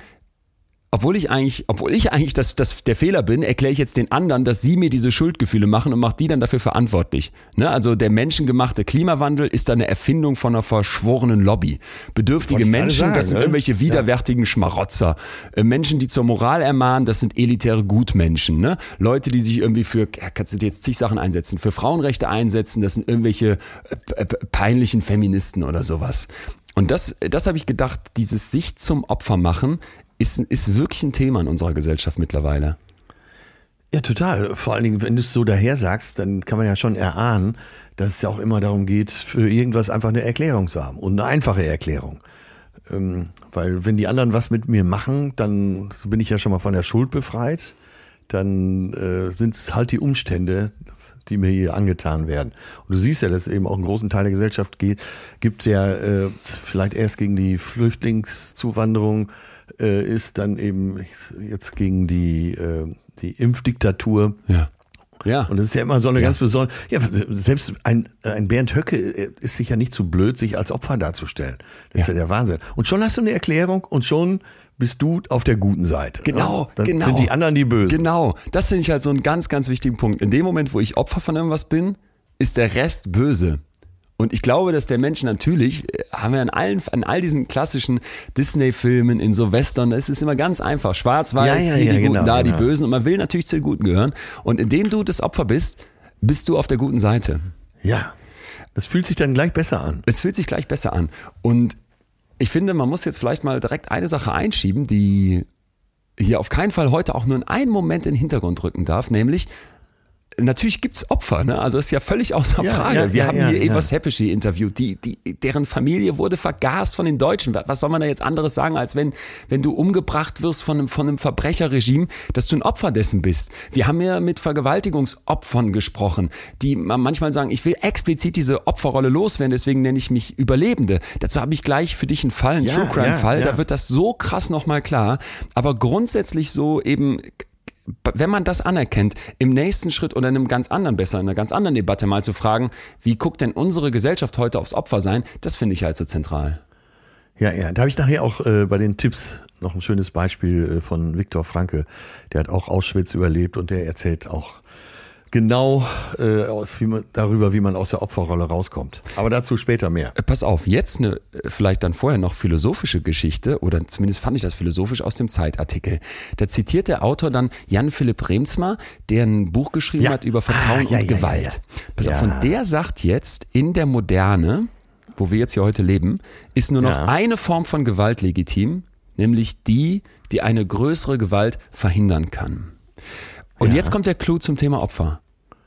obwohl ich eigentlich, obwohl ich eigentlich das, das der Fehler bin, erkläre ich jetzt den anderen, dass sie mir diese Schuldgefühle machen und mache die dann dafür verantwortlich. Ne? Also der menschengemachte Klimawandel ist eine Erfindung von einer verschworenen Lobby. Bedürftige Menschen, sagen, das sind ne? irgendwelche widerwärtigen Schmarotzer. Äh, Menschen, die zur Moral ermahnen, das sind elitäre Gutmenschen. Ne? Leute, die sich irgendwie für, ja, kannst du dir jetzt zig Sachen einsetzen, für Frauenrechte einsetzen, das sind irgendwelche äh, p- peinlichen Feministen oder sowas. Und das, das habe ich gedacht, dieses sich zum Opfer machen, ist, ist wirklich ein Thema in unserer Gesellschaft mittlerweile. Ja, total. Vor allen Dingen, wenn du es so daher sagst, dann kann man ja schon erahnen, dass es ja auch immer darum geht, für irgendwas einfach eine Erklärung zu haben und eine einfache Erklärung. Ähm, weil wenn die anderen was mit mir machen, dann bin ich ja schon mal von der Schuld befreit. Dann äh, sind es halt die Umstände, die mir hier angetan werden. Und du siehst ja, dass es eben auch einen großen Teil der Gesellschaft geht, gibt, der äh, vielleicht erst gegen die Flüchtlingszuwanderung äh, ist, dann eben jetzt gegen die, äh, die Impfdiktatur. Ja. Ja. Und das ist ja immer so eine ganz besondere. Ja, selbst ein, ein Bernd Höcke äh, ist sich ja nicht zu blöd, sich als Opfer darzustellen. Das ist ja der Wahnsinn. Und schon hast du eine Erklärung und schon bist du auf der guten Seite. Genau, Ja, Dann genau. sind die anderen die Bösen. Genau, das finde ich halt so einen ganz, ganz wichtigen Punkt. In dem Moment, wo ich Opfer von irgendwas bin, ist der Rest böse. Und ich glaube, dass der Mensch natürlich, äh, haben wir an allen, an all diesen klassischen Disney-Filmen, in so Western, es ist immer ganz einfach. Schwarz-Weiß, Ja, ja, hier ja, die Guten, genau, da die genau. Bösen. Und man will natürlich zu den Guten gehören. Und indem du das Opfer bist, bist du auf der guten Seite. Ja. Das fühlt sich dann gleich besser an. Es fühlt sich gleich besser an. Und ich finde, man muss jetzt vielleicht mal direkt eine Sache einschieben, die hier auf keinen Fall heute auch nur in einen Moment in den Hintergrund rücken darf, nämlich Natürlich gibt's Opfer, ne? Also ist ja völlig außer Ja, Frage. ja, Wir ja, haben hier. Eva Seppischi interviewt, die, die, deren Familie wurde vergast von den Deutschen. Was soll man da jetzt anderes sagen, als wenn, wenn du umgebracht wirst von einem, von einem Verbrecherregime, dass du ein Opfer dessen bist? Wir haben ja mit Vergewaltigungsopfern gesprochen, die manchmal sagen, ich will explizit diese Opferrolle loswerden, deswegen nenne ich mich Überlebende. Dazu habe ich gleich für dich einen Fall, einen True Crime Fall, da wird das so krass nochmal klar. Aber grundsätzlich so eben wenn man das anerkennt, im nächsten Schritt oder in einem ganz anderen, besser in einer ganz anderen Debatte mal zu fragen, wie guckt denn unsere Gesellschaft heute aufs Opfer sein, das finde ich halt so zentral. Ja, ja, da habe ich nachher auch äh, bei den Tipps noch ein schönes Beispiel äh, von Viktor Franke. Der hat auch Auschwitz überlebt und der erzählt auch genau äh, aus, wie man, darüber, wie man aus der Opferrolle rauskommt. Aber dazu später mehr. Äh, pass auf, jetzt eine äh, vielleicht dann vorher noch philosophische Geschichte oder zumindest fand ich das philosophisch aus dem Zeitartikel. Da zitiert der Autor dann Jan Philipp Remsmar, der ein Buch geschrieben Ja. hat über Vertrauen Ah, ja, und ja, Gewalt. Pass auf, und der sagt jetzt in der Moderne, wo wir jetzt hier heute leben, ist nur noch eine Form von Gewalt legitim, nämlich die, die eine größere Gewalt verhindern kann. Und jetzt kommt der Clou zum Thema Opfer.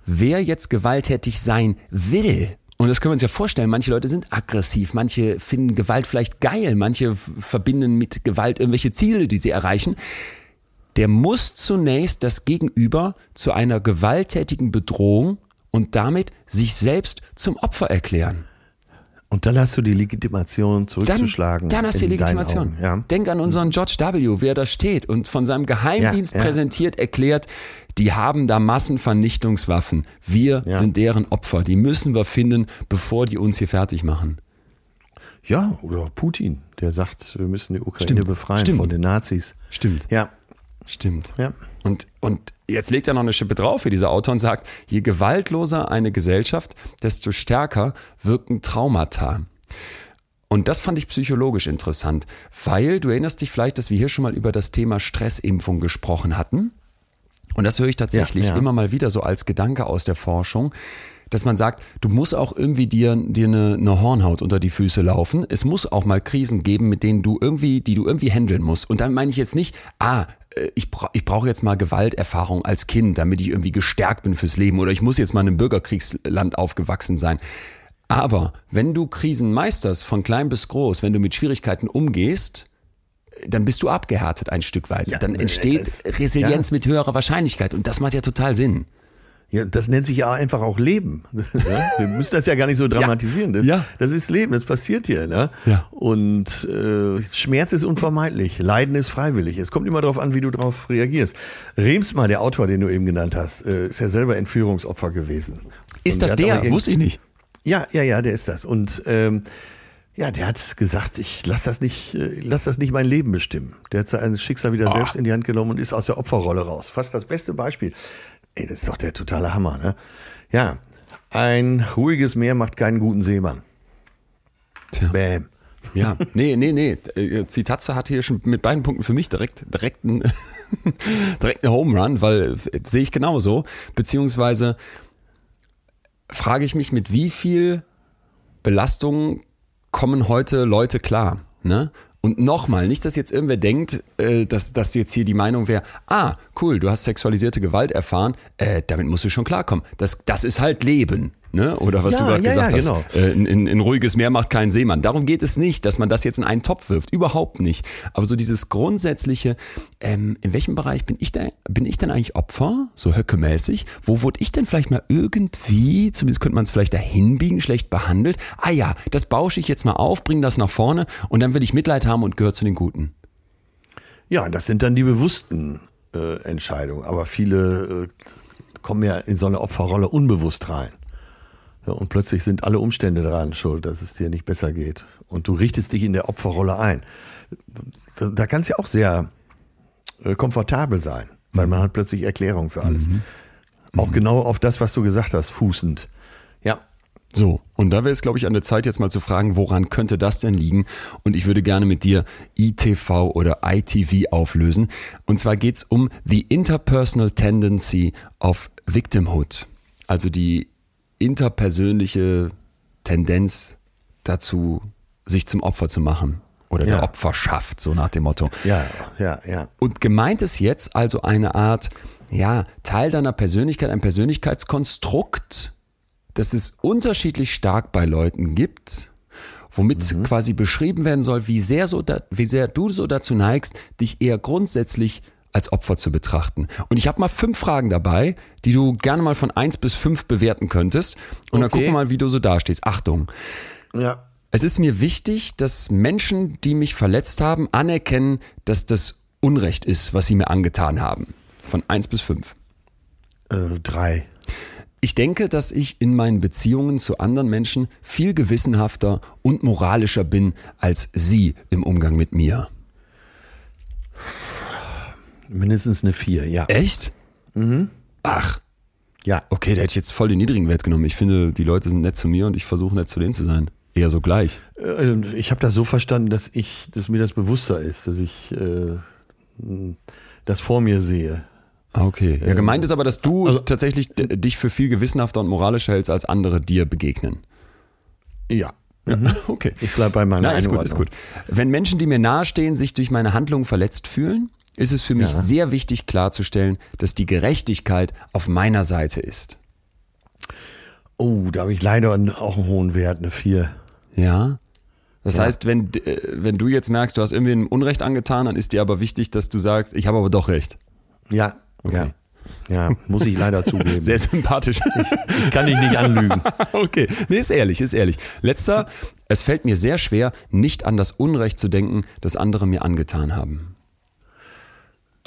Wer jetzt gewalttätig sein will, und das können wir uns ja vorstellen, manche Leute sind aggressiv, manche finden Gewalt vielleicht geil, manche verbinden mit Gewalt irgendwelche Ziele, die sie erreichen. Der muss zunächst das Gegenüber zu einer gewalttätigen Bedrohung und damit sich selbst zum Opfer erklären. Und dann hast du die Legitimation Dann, zurückzuschlagen. dann hast du die Legitimation. Augen, Ja. Denk an unseren George W., wer da steht und von seinem Geheimdienst Ja, ja. präsentiert erklärt, die haben da Massenvernichtungswaffen. Wir sind deren Opfer. Die müssen wir finden, bevor die uns hier fertig machen. ja, oder Putin, der sagt, wir müssen die Ukraine Stimmt. befreien Stimmt. von den Nazis. Stimmt. Ja, Stimmt. ja. Und, und jetzt legt er noch eine Schippe drauf für dieser Autor und sagt, je gewaltloser eine Gesellschaft, desto stärker wirken Traumata. Und das fand ich psychologisch interessant, weil du erinnerst dich vielleicht, dass wir hier schon mal über das Thema Stressimpfung gesprochen hatten. Und das höre ich tatsächlich Ja, ja. immer mal wieder so als Gedanke aus der Forschung, dass man sagt, du musst auch irgendwie dir, dir eine, eine Hornhaut unter die Füße laufen. Es muss auch mal Krisen geben, mit denen du irgendwie, die du irgendwie handeln musst. Und dann meine ich jetzt nicht, ah, äh, ich, bra ich brauche jetzt mal Gewalterfahrung als Kind, damit ich irgendwie gestärkt bin fürs Leben oder ich muss jetzt mal in einem Bürgerkriegsland aufgewachsen sein. Aber wenn du Krisen meisterst, von klein bis groß, wenn du mit Schwierigkeiten umgehst, dann bist du abgehärtet ein Stück weit. Ja, dann äh, entsteht das- Resilienz mit höherer Wahrscheinlichkeit und das macht ja total Sinn. Ja, das nennt sich ja einfach auch Leben. ne? Wir müssen das ja gar nicht so dramatisieren. Das, Ja. das ist Leben, das passiert hier. Ne? Ja. Und äh, Schmerz ist unvermeidlich, Leiden ist freiwillig. Es kommt immer darauf an, wie du darauf reagierst. Remsmar, der Autor, den du eben genannt hast, äh, ist ja selber Entführungsopfer gewesen. Ist Und das der? irgend- Wusste ich nicht. Ja, ja, ja, der ist das. Und ähm, ja, der hat gesagt, ich lass das nicht, äh, lass das nicht mein Leben bestimmen. Der hat sein Schicksal wieder selbst in die Hand genommen und ist aus der Opferrolle raus. Fast das beste Beispiel. Ey, das ist doch der totale Hammer, ne? Ja, ein ruhiges Meer macht keinen guten Seemann. Tja. Bäm. Ja, nee, nee, nee. Äh, Zitatze hat hier schon mit beiden Punkten für mich direkt, direkt einen, direkt einen Home Run, weil äh, sehe ich genauso. Beziehungsweise frage ich mich, mit wie viel Belastung kommen heute Leute klar. Ne? Und nochmal, nicht, dass jetzt irgendwer denkt, äh, dass das jetzt hier die Meinung wäre, ah, cool, du hast sexualisierte Gewalt erfahren, äh, damit musst du schon klarkommen. Das, das ist halt Leben. Ne? Oder was Ja, du gerade ja, gesagt ja, hast, genau. äh, ein, ein ruhiges Meer macht keinen Seemann. Darum geht es nicht, dass man das jetzt in einen Topf wirft. Überhaupt nicht. Aber so dieses grundsätzliche, ähm, in welchem Bereich bin ich, da, bin ich denn eigentlich Opfer? So höckemäßig. Wo wurde ich denn vielleicht mal irgendwie, zumindest könnte man es vielleicht dahin biegen, schlecht behandelt? Ah ja, das bausche ich jetzt mal auf, bringe das nach vorne und dann will ich Mitleid haben und gehöre zu den Guten. Ja, das sind dann die bewussten äh, Entscheidungen. Aber viele äh, kommen ja in so eine Opferrolle unbewusst rein. Ja, und plötzlich sind alle Umstände daran schuld, dass es dir nicht besser geht. Und du richtest dich in der Opferrolle ein. Da, da kann es ja auch sehr äh, komfortabel sein, weil man hat plötzlich Erklärung für alles. Auch genau auf das, was du gesagt hast, fußend. Ja, So, und da wäre es, glaube ich, an der Zeit, jetzt mal zu fragen, woran könnte das denn liegen? Und ich würde gerne mit dir ITV oder ITV auflösen. Und zwar geht es um the interpersonal tendency of victimhood. Also die interpersönliche Tendenz dazu, sich zum Opfer zu machen. Oder Ja. der Opferschaft, so nach dem Motto. ja, ja, ja. Und gemeint ist jetzt also eine Art, ja, Teil deiner Persönlichkeit, ein Persönlichkeitskonstrukt, das es unterschiedlich stark bei Leuten gibt, womit quasi beschrieben werden soll, wie sehr, so da, wie sehr du so dazu neigst, dich eher grundsätzlich als Opfer zu betrachten. Und ich habe mal fünf Fragen dabei, die du gerne mal von eins bis fünf bewerten könntest. Und dann Okay. gucken wir mal, wie du so dastehst. Achtung. Ja, Es ist mir wichtig, dass Menschen, die mich verletzt haben, anerkennen, dass das Unrecht ist, was sie mir angetan haben. Von 1 bis 5. Äh, drei. Ich denke, dass ich in meinen Beziehungen zu anderen Menschen viel gewissenhafter und moralischer bin als Sie im Umgang mit mir. Mindestens eine vier, ja. Echt? Mhm. Ach, Ja. okay, da hätte ich jetzt voll den niedrigen Wert genommen. Ich finde, die Leute sind nett zu mir und ich versuche nett zu denen zu sein. Eher so gleich. Äh, Ich habe das so verstanden, dass ich, dass mir das bewusster ist, dass ich äh, das vor mir sehe. Ah, okay. Ja, gemeint ist aber, dass du Also- tatsächlich dich für viel gewissenhafter und moralischer hältst, als andere dir begegnen. Ja. Okay. Ich bleibe bei meiner Na, ist gut, ist gut. Wenn Menschen, die mir nahestehen, sich durch meine Handlungen verletzt fühlen, ist es für mich Ja. sehr wichtig klarzustellen, dass die Gerechtigkeit auf meiner Seite ist. Oh, da habe ich leider auch einen hohen Wert, eine vier. Ja. Das Ja. heißt, wenn, äh, wenn du jetzt merkst, du hast irgendwie ein Unrecht angetan, dann ist dir aber wichtig, dass du sagst, ich habe aber doch recht. Ja. Okay. Ja. Ja, muss ich leider zugeben. Sehr sympathisch. Ich kann dich nicht anlügen. okay. Nee, ist ehrlich, ist ehrlich. Letzter, es fällt mir sehr schwer, nicht an das Unrecht zu denken, das andere mir angetan haben.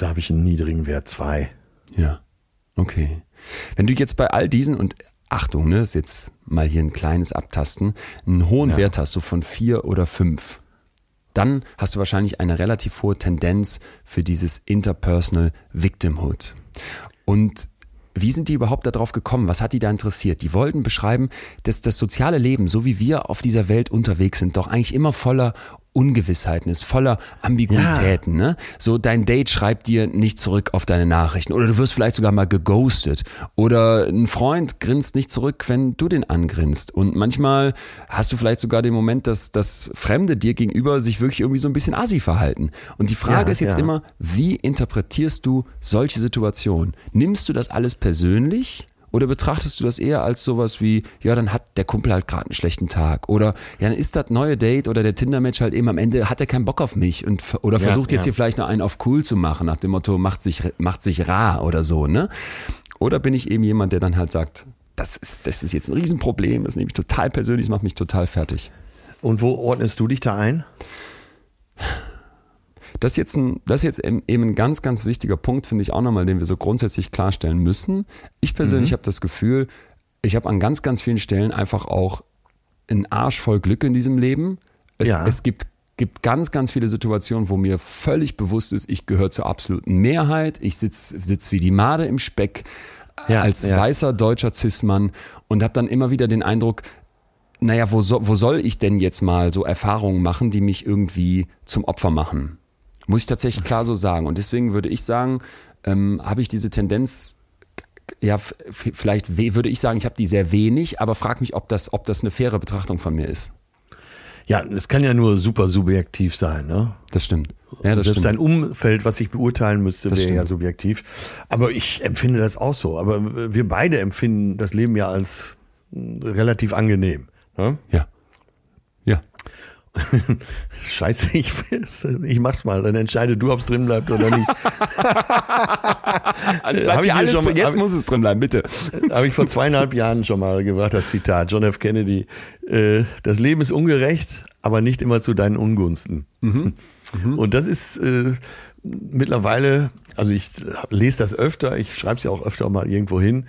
Da habe ich einen niedrigen Wert, zwei. Ja. Okay. Wenn du jetzt bei all diesen und Achtung, ne, ist jetzt mal hier ein kleines Abtasten, einen hohen Wert hast, so von vier oder fünf, dann hast du wahrscheinlich eine relativ hohe Tendenz für dieses Interpersonal Victimhood. Und wie sind die überhaupt darauf gekommen? Was hat die da interessiert? Die wollten beschreiben, dass das soziale Leben, so wie wir auf dieser Welt unterwegs sind, doch eigentlich immer voller Ungewissheiten ist, voller Ambiguitäten. Ne? So dein Date schreibt dir nicht zurück auf deine Nachrichten oder du wirst vielleicht sogar mal geghostet oder ein Freund grinst nicht zurück, wenn du den angrinst. Und manchmal hast du vielleicht sogar den Moment, dass das Fremde dir gegenüber sich wirklich irgendwie so ein bisschen assi verhalten. Und die Frage Ja, ist jetzt ja. immer, wie interpretierst du solche Situationen? Nimmst du das alles persönlich? Oder betrachtest du das eher als sowas wie, ja, dann hat der Kumpel halt gerade einen schlechten Tag. Oder ja, dann ist das neue Date oder der Tinder-Match halt eben am Ende, hat er keinen Bock auf mich und oder Ja, versucht jetzt ja. hier vielleicht noch einen auf cool zu machen, nach dem Motto, macht sich, macht sich rar oder so, ne? Oder bin ich eben jemand, der dann halt sagt, das ist, das ist jetzt ein Riesenproblem, das nehme ich total persönlich, das macht mich total fertig. Und wo ordnest du dich da ein? Das ist jetzt ein, das ist jetzt eben ein ganz, ganz wichtiger Punkt, finde ich auch nochmal, den wir so grundsätzlich klarstellen müssen. Ich persönlich habe das Gefühl, ich habe an ganz, ganz vielen Stellen einfach auch einen Arsch voll Glück in diesem Leben. Es, Ja. es gibt, gibt ganz, ganz viele Situationen, wo mir völlig bewusst ist, ich gehöre zur absoluten Mehrheit. Ich sitze sitz wie die Made im Speck Ja, als ja. weißer deutscher Cis-Mann und habe dann immer wieder den Eindruck, naja, wo, so, wo soll ich denn jetzt mal so Erfahrungen machen, die mich irgendwie zum Opfer machen? Muss ich tatsächlich klar so sagen. Und deswegen würde ich sagen, ähm, habe ich diese Tendenz, ja, vielleicht würde ich sagen, ich habe die sehr wenig, aber frag mich, ob das, ob das eine faire Betrachtung von mir ist. Ja, es kann ja nur super subjektiv sein, ne? Das stimmt. Ja, das Selbst stimmt. dein Umfeld, was ich beurteilen müsste, Das wäre ja subjektiv. Aber ich empfinde das auch so. Aber wir beide empfinden das Leben ja als mm, relativ angenehm. Ne? Ja. Scheiße, ich, ich mach's mal. Dann entscheide du, ob es drin bleibt oder nicht. Also Hab ich hier schon mal- jetzt muss es drin bleiben, bitte. Habe ich vor zweieinhalb Jahren schon mal gebracht, das Zitat. John F. Kennedy. Äh, das Leben ist ungerecht, aber nicht immer zu deinen Ungunsten. Und das ist äh, mittlerweile, also ich lese das öfter, ich schreibe es ja auch öfter mal irgendwo hin.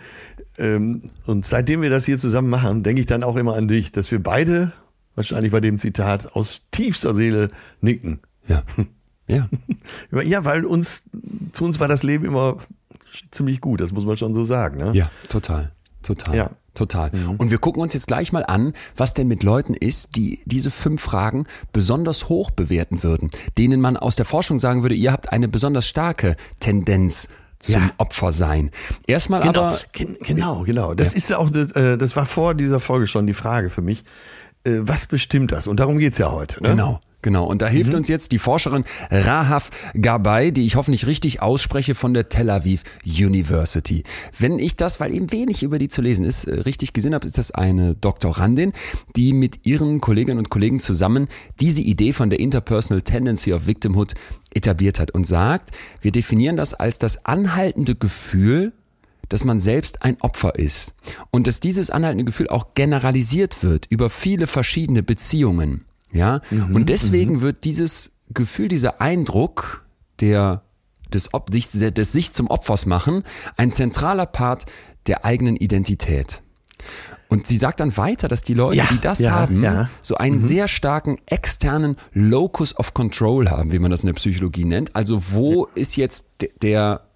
Ähm, und seitdem wir das hier zusammen machen, denke ich dann auch immer an dich, dass wir beide wahrscheinlich bei dem Zitat aus tiefster Seele nicken. Ja. Ja. Ja, weil uns, zu uns war das Leben immer ziemlich gut, das muss man schon so sagen. Ne? Ja, total. Total. Ja. Total. Und wir gucken uns jetzt gleich mal an, was denn mit Leuten ist, die diese fünf Fragen besonders hoch bewerten würden, denen man aus der Forschung sagen würde, ihr habt eine besonders starke Tendenz zum Ja. Opfer sein. Erstmal Genau, aber gen- genau, genau. Das ist ja auch, das, äh, das war vor dieser Folge schon die Frage für mich. Äh, Was bestimmt das? Und darum geht's ja heute. Ne? Genau, genau. Und da hilft uns jetzt die Forscherin Rahaf Gabay, die ich hoffentlich richtig ausspreche von der Tel Aviv University. Wenn ich das, weil eben wenig über die zu lesen ist, äh, richtig gesehen habe, ist das eine Doktorandin, die mit ihren Kolleginnen und Kollegen zusammen diese Idee von der Interpersonal Tendency of Victimhood etabliert hat und sagt, wir definieren das als das anhaltende Gefühl, dass man selbst ein Opfer ist und dass dieses anhaltende Gefühl auch generalisiert wird über viele verschiedene Beziehungen. Ja, und deswegen wird dieses Gefühl, dieser Eindruck der des, des, des sich zum Opfers machen, ein zentraler Part der eigenen Identität. Und sie sagt dann weiter, dass die Leute, Ja, die das ja, haben, ja. Mhm. so einen sehr starken externen Locus of Control haben, wie man das in der Psychologie nennt. Also wo ist jetzt de- der,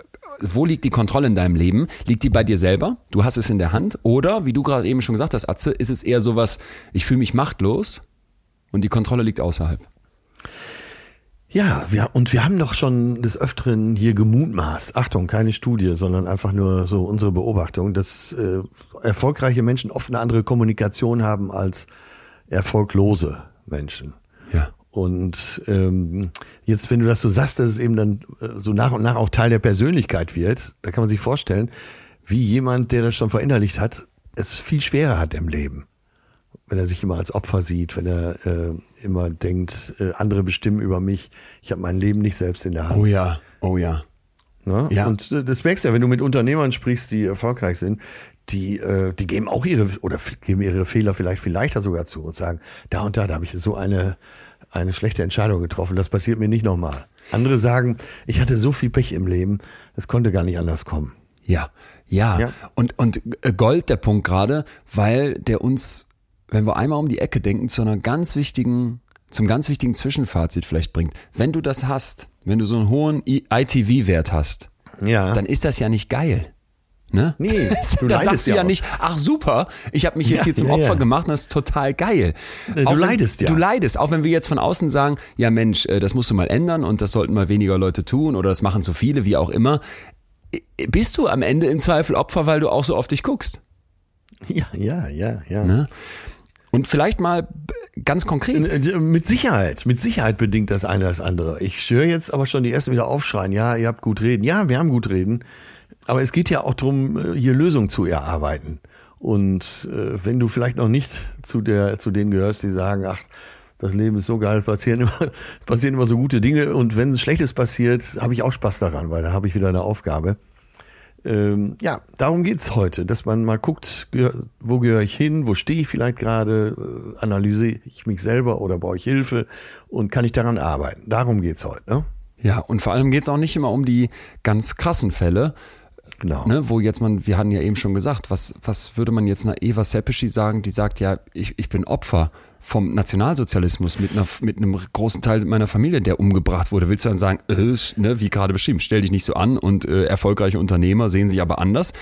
wo liegt die Kontrolle in deinem Leben? Liegt die bei dir selber? Du hast es in der Hand? Oder, wie du gerade eben schon gesagt hast, Atze, ist es eher sowas, ich fühle mich machtlos und die Kontrolle liegt außerhalb? Ja, wir, und wir haben doch schon des Öfteren hier gemutmaßt, Achtung, keine Studie, sondern einfach nur so unsere Beobachtung, dass äh, erfolgreiche Menschen oft eine andere Kommunikation haben als erfolglose Menschen. Ja. Und ähm, jetzt, wenn du das so sagst, dass es eben dann äh, so nach und nach auch Teil der Persönlichkeit wird, da kann man sich vorstellen, wie jemand, der das schon verinnerlicht hat, es viel schwerer hat im Leben. Wenn er sich immer als Opfer sieht, wenn er äh, immer denkt, äh, andere bestimmen über mich, ich habe mein Leben nicht selbst in der Hand. Oh ja, oh ja. Ne? Ja. Und äh, das merkst du ja, wenn du mit Unternehmern sprichst, die erfolgreich sind, die, äh, die geben auch ihre oder geben ihre Fehler vielleicht viel leichter sogar zu und sagen, da und da, da habe ich so eine, eine schlechte Entscheidung getroffen, das passiert mir nicht nochmal. Andere sagen, ich hatte so viel Pech im Leben, es konnte gar nicht anders kommen. Ja, ja. Ja. Und, und äh, Gold der Punkt gerade, weil der uns, wenn wir einmal um die Ecke denken, zu einer ganz wichtigen, zum ganz wichtigen Zwischenfazit vielleicht bringt. Wenn du das hast, wenn du so einen hohen ITV-Wert hast, Ja. dann ist das ja nicht geil. Ne? Nee, du leidest sagst du ja ja nicht, ach super, ich habe mich jetzt Ja, hier zum ja, Opfer gemacht und das ist total geil. Äh, du wenn- leidest ja. Du leidest, auch wenn wir jetzt von außen sagen, ja Mensch, äh, das musst du mal ändern und das sollten mal weniger Leute tun oder das machen zu viele, wie auch immer. Äh, Bist du am Ende im Zweifel Opfer, weil du auch so auf dich guckst? ja, ja, ja, ja. Ne? Und vielleicht mal ganz konkret. Mit Sicherheit, mit Sicherheit bedingt das eine das andere. Ich höre jetzt aber schon die ersten wieder aufschreien, ja, ihr habt gut reden. Ja, wir haben gut reden. Aber es geht ja auch darum, hier Lösungen zu erarbeiten. Und äh, wenn du vielleicht noch nicht zu, der, zu denen gehörst, die sagen, ach, das Leben ist so geil, passieren immer, passieren immer so gute Dinge und wenn es Schlechtes passiert, habe ich auch Spaß daran, weil da habe ich wieder eine Aufgabe. Ähm, ja, darum geht's heute, dass man mal guckt, wo gehöre ich hin, wo stehe ich vielleicht gerade, äh, analysiere ich mich selber oder brauche ich Hilfe und kann ich daran arbeiten. Darum geht's heute. Ne? Ja, und vor allem geht es auch nicht immer um die ganz krassen Fälle, Genau. ne, wo jetzt man, wir hatten ja eben schon gesagt, was, was würde man jetzt einer Eva Seppischi sagen, die sagt, ja, ich, ich bin Opfer vom Nationalsozialismus mit, einer, mit einem großen Teil meiner Familie, der umgebracht wurde. Willst du dann sagen, äh, ne, wie gerade beschrieben, stell dich nicht so an und äh, erfolgreiche Unternehmer sehen sich aber anders?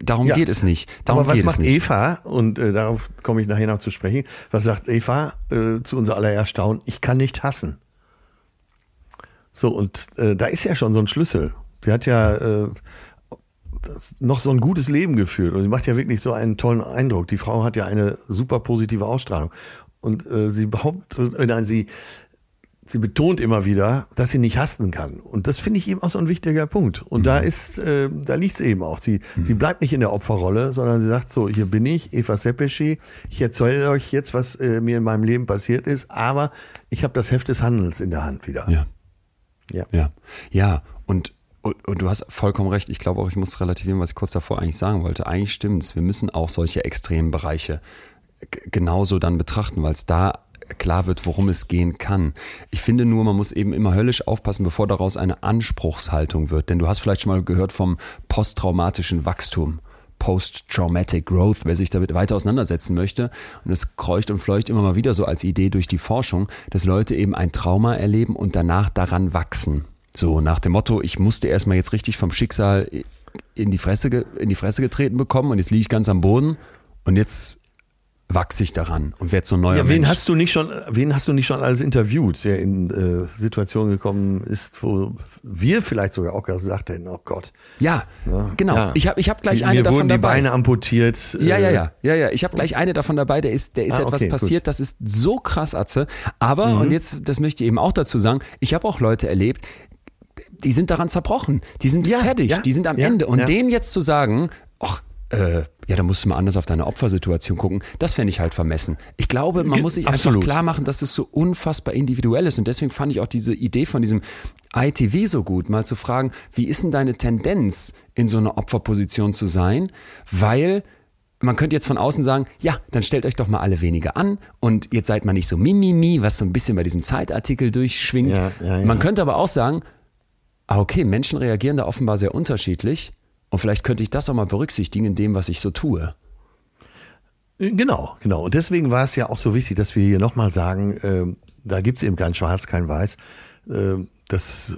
Darum Ja. geht es nicht. Darum Aber was macht. Eva, und äh, darauf komme ich nachher noch zu sprechen, was sagt Eva äh, zu unser aller Erstaunen? Ich kann nicht hassen. So, und äh, da ist ja schon so ein Schlüssel. Sie hat ja äh, noch so ein gutes Leben geführt und sie macht ja wirklich so einen tollen Eindruck. Die Frau hat ja eine super positive Ausstrahlung. Und äh, sie behauptet, äh, nein, sie, sie betont immer wieder, dass sie nicht hassen kann. Und das finde ich eben auch so ein wichtiger Punkt. Und da ist, äh, da liegt es eben auch. Sie, sie bleibt nicht in der Opferrolle, sondern sie sagt so, hier bin ich, Eva Sepeschi, ich erzähle euch jetzt, was äh, mir in meinem Leben passiert ist, aber ich habe das Heft des Handelns in der Hand wieder. Ja. Ja. Ja, ja, und, und, und du hast vollkommen recht. Ich glaube auch, ich muss relativieren, was ich kurz davor eigentlich sagen wollte. Eigentlich stimmt's. Wir müssen auch solche extremen Bereiche genauso dann betrachten, weil es da klar wird, worum es gehen kann. Ich finde nur, man muss eben immer höllisch aufpassen, bevor daraus eine Anspruchshaltung wird. Denn du hast vielleicht schon mal gehört vom posttraumatischen Wachstum. Post-Traumatic Growth, wer sich damit weiter auseinandersetzen möchte. Und es kreucht und fleucht immer mal wieder so als Idee durch die Forschung, dass Leute eben ein Trauma erleben und danach daran wachsen. So nach dem Motto, ich musste erstmal jetzt richtig vom Schicksal in die Fresse, in die Fresse getreten bekommen und jetzt liege ich ganz am Boden und jetzt wachse ich daran und werde so ein neuer Ja, wen Mensch. hast du nicht schon, wen hast du nicht schon alles interviewt, der in äh, Situationen gekommen ist, wo wir vielleicht sogar auch gesagt hätten, oh Gott. ja, genau. Ja. Ich habe ich hab gleich Mir eine davon wurden die dabei. Beine amputiert. Ja, ja, äh, ja, ja, ja. Ich habe gleich eine davon dabei, der ist, der ist Ah, etwas okay, gut. passiert, das ist so krass, Atze. Aber, Mhm. und jetzt, das möchte ich eben auch dazu sagen, ich habe auch Leute erlebt, die sind daran zerbrochen, die sind Ja, fertig, ja, die sind am ja, Ende. Und denen jetzt zu sagen, ach, äh, ja, da musst du mal anders auf deine Opfersituation gucken, das fände ich halt vermessen. Ich glaube, man muss sich absolut. einfach klar machen, dass es so unfassbar individuell ist. Und deswegen fand ich auch diese Idee von diesem ITV so gut, mal zu fragen, wie ist denn deine Tendenz, in so einer Opferposition zu sein? Weil man könnte jetzt von außen sagen, ja, dann stellt euch doch mal alle weniger an und jetzt seid mal nicht so mimimi, was so ein bisschen bei diesem Zeitartikel durchschwingt. Ja, ja, ja. Man könnte aber auch sagen, ah, okay, Menschen reagieren da offenbar sehr unterschiedlich und vielleicht könnte ich das auch mal berücksichtigen in dem, was ich so tue. Genau, genau. Und deswegen war es ja auch so wichtig, dass wir hier nochmal sagen, äh, da gibt es eben kein Schwarz, kein Weiß. Äh, das,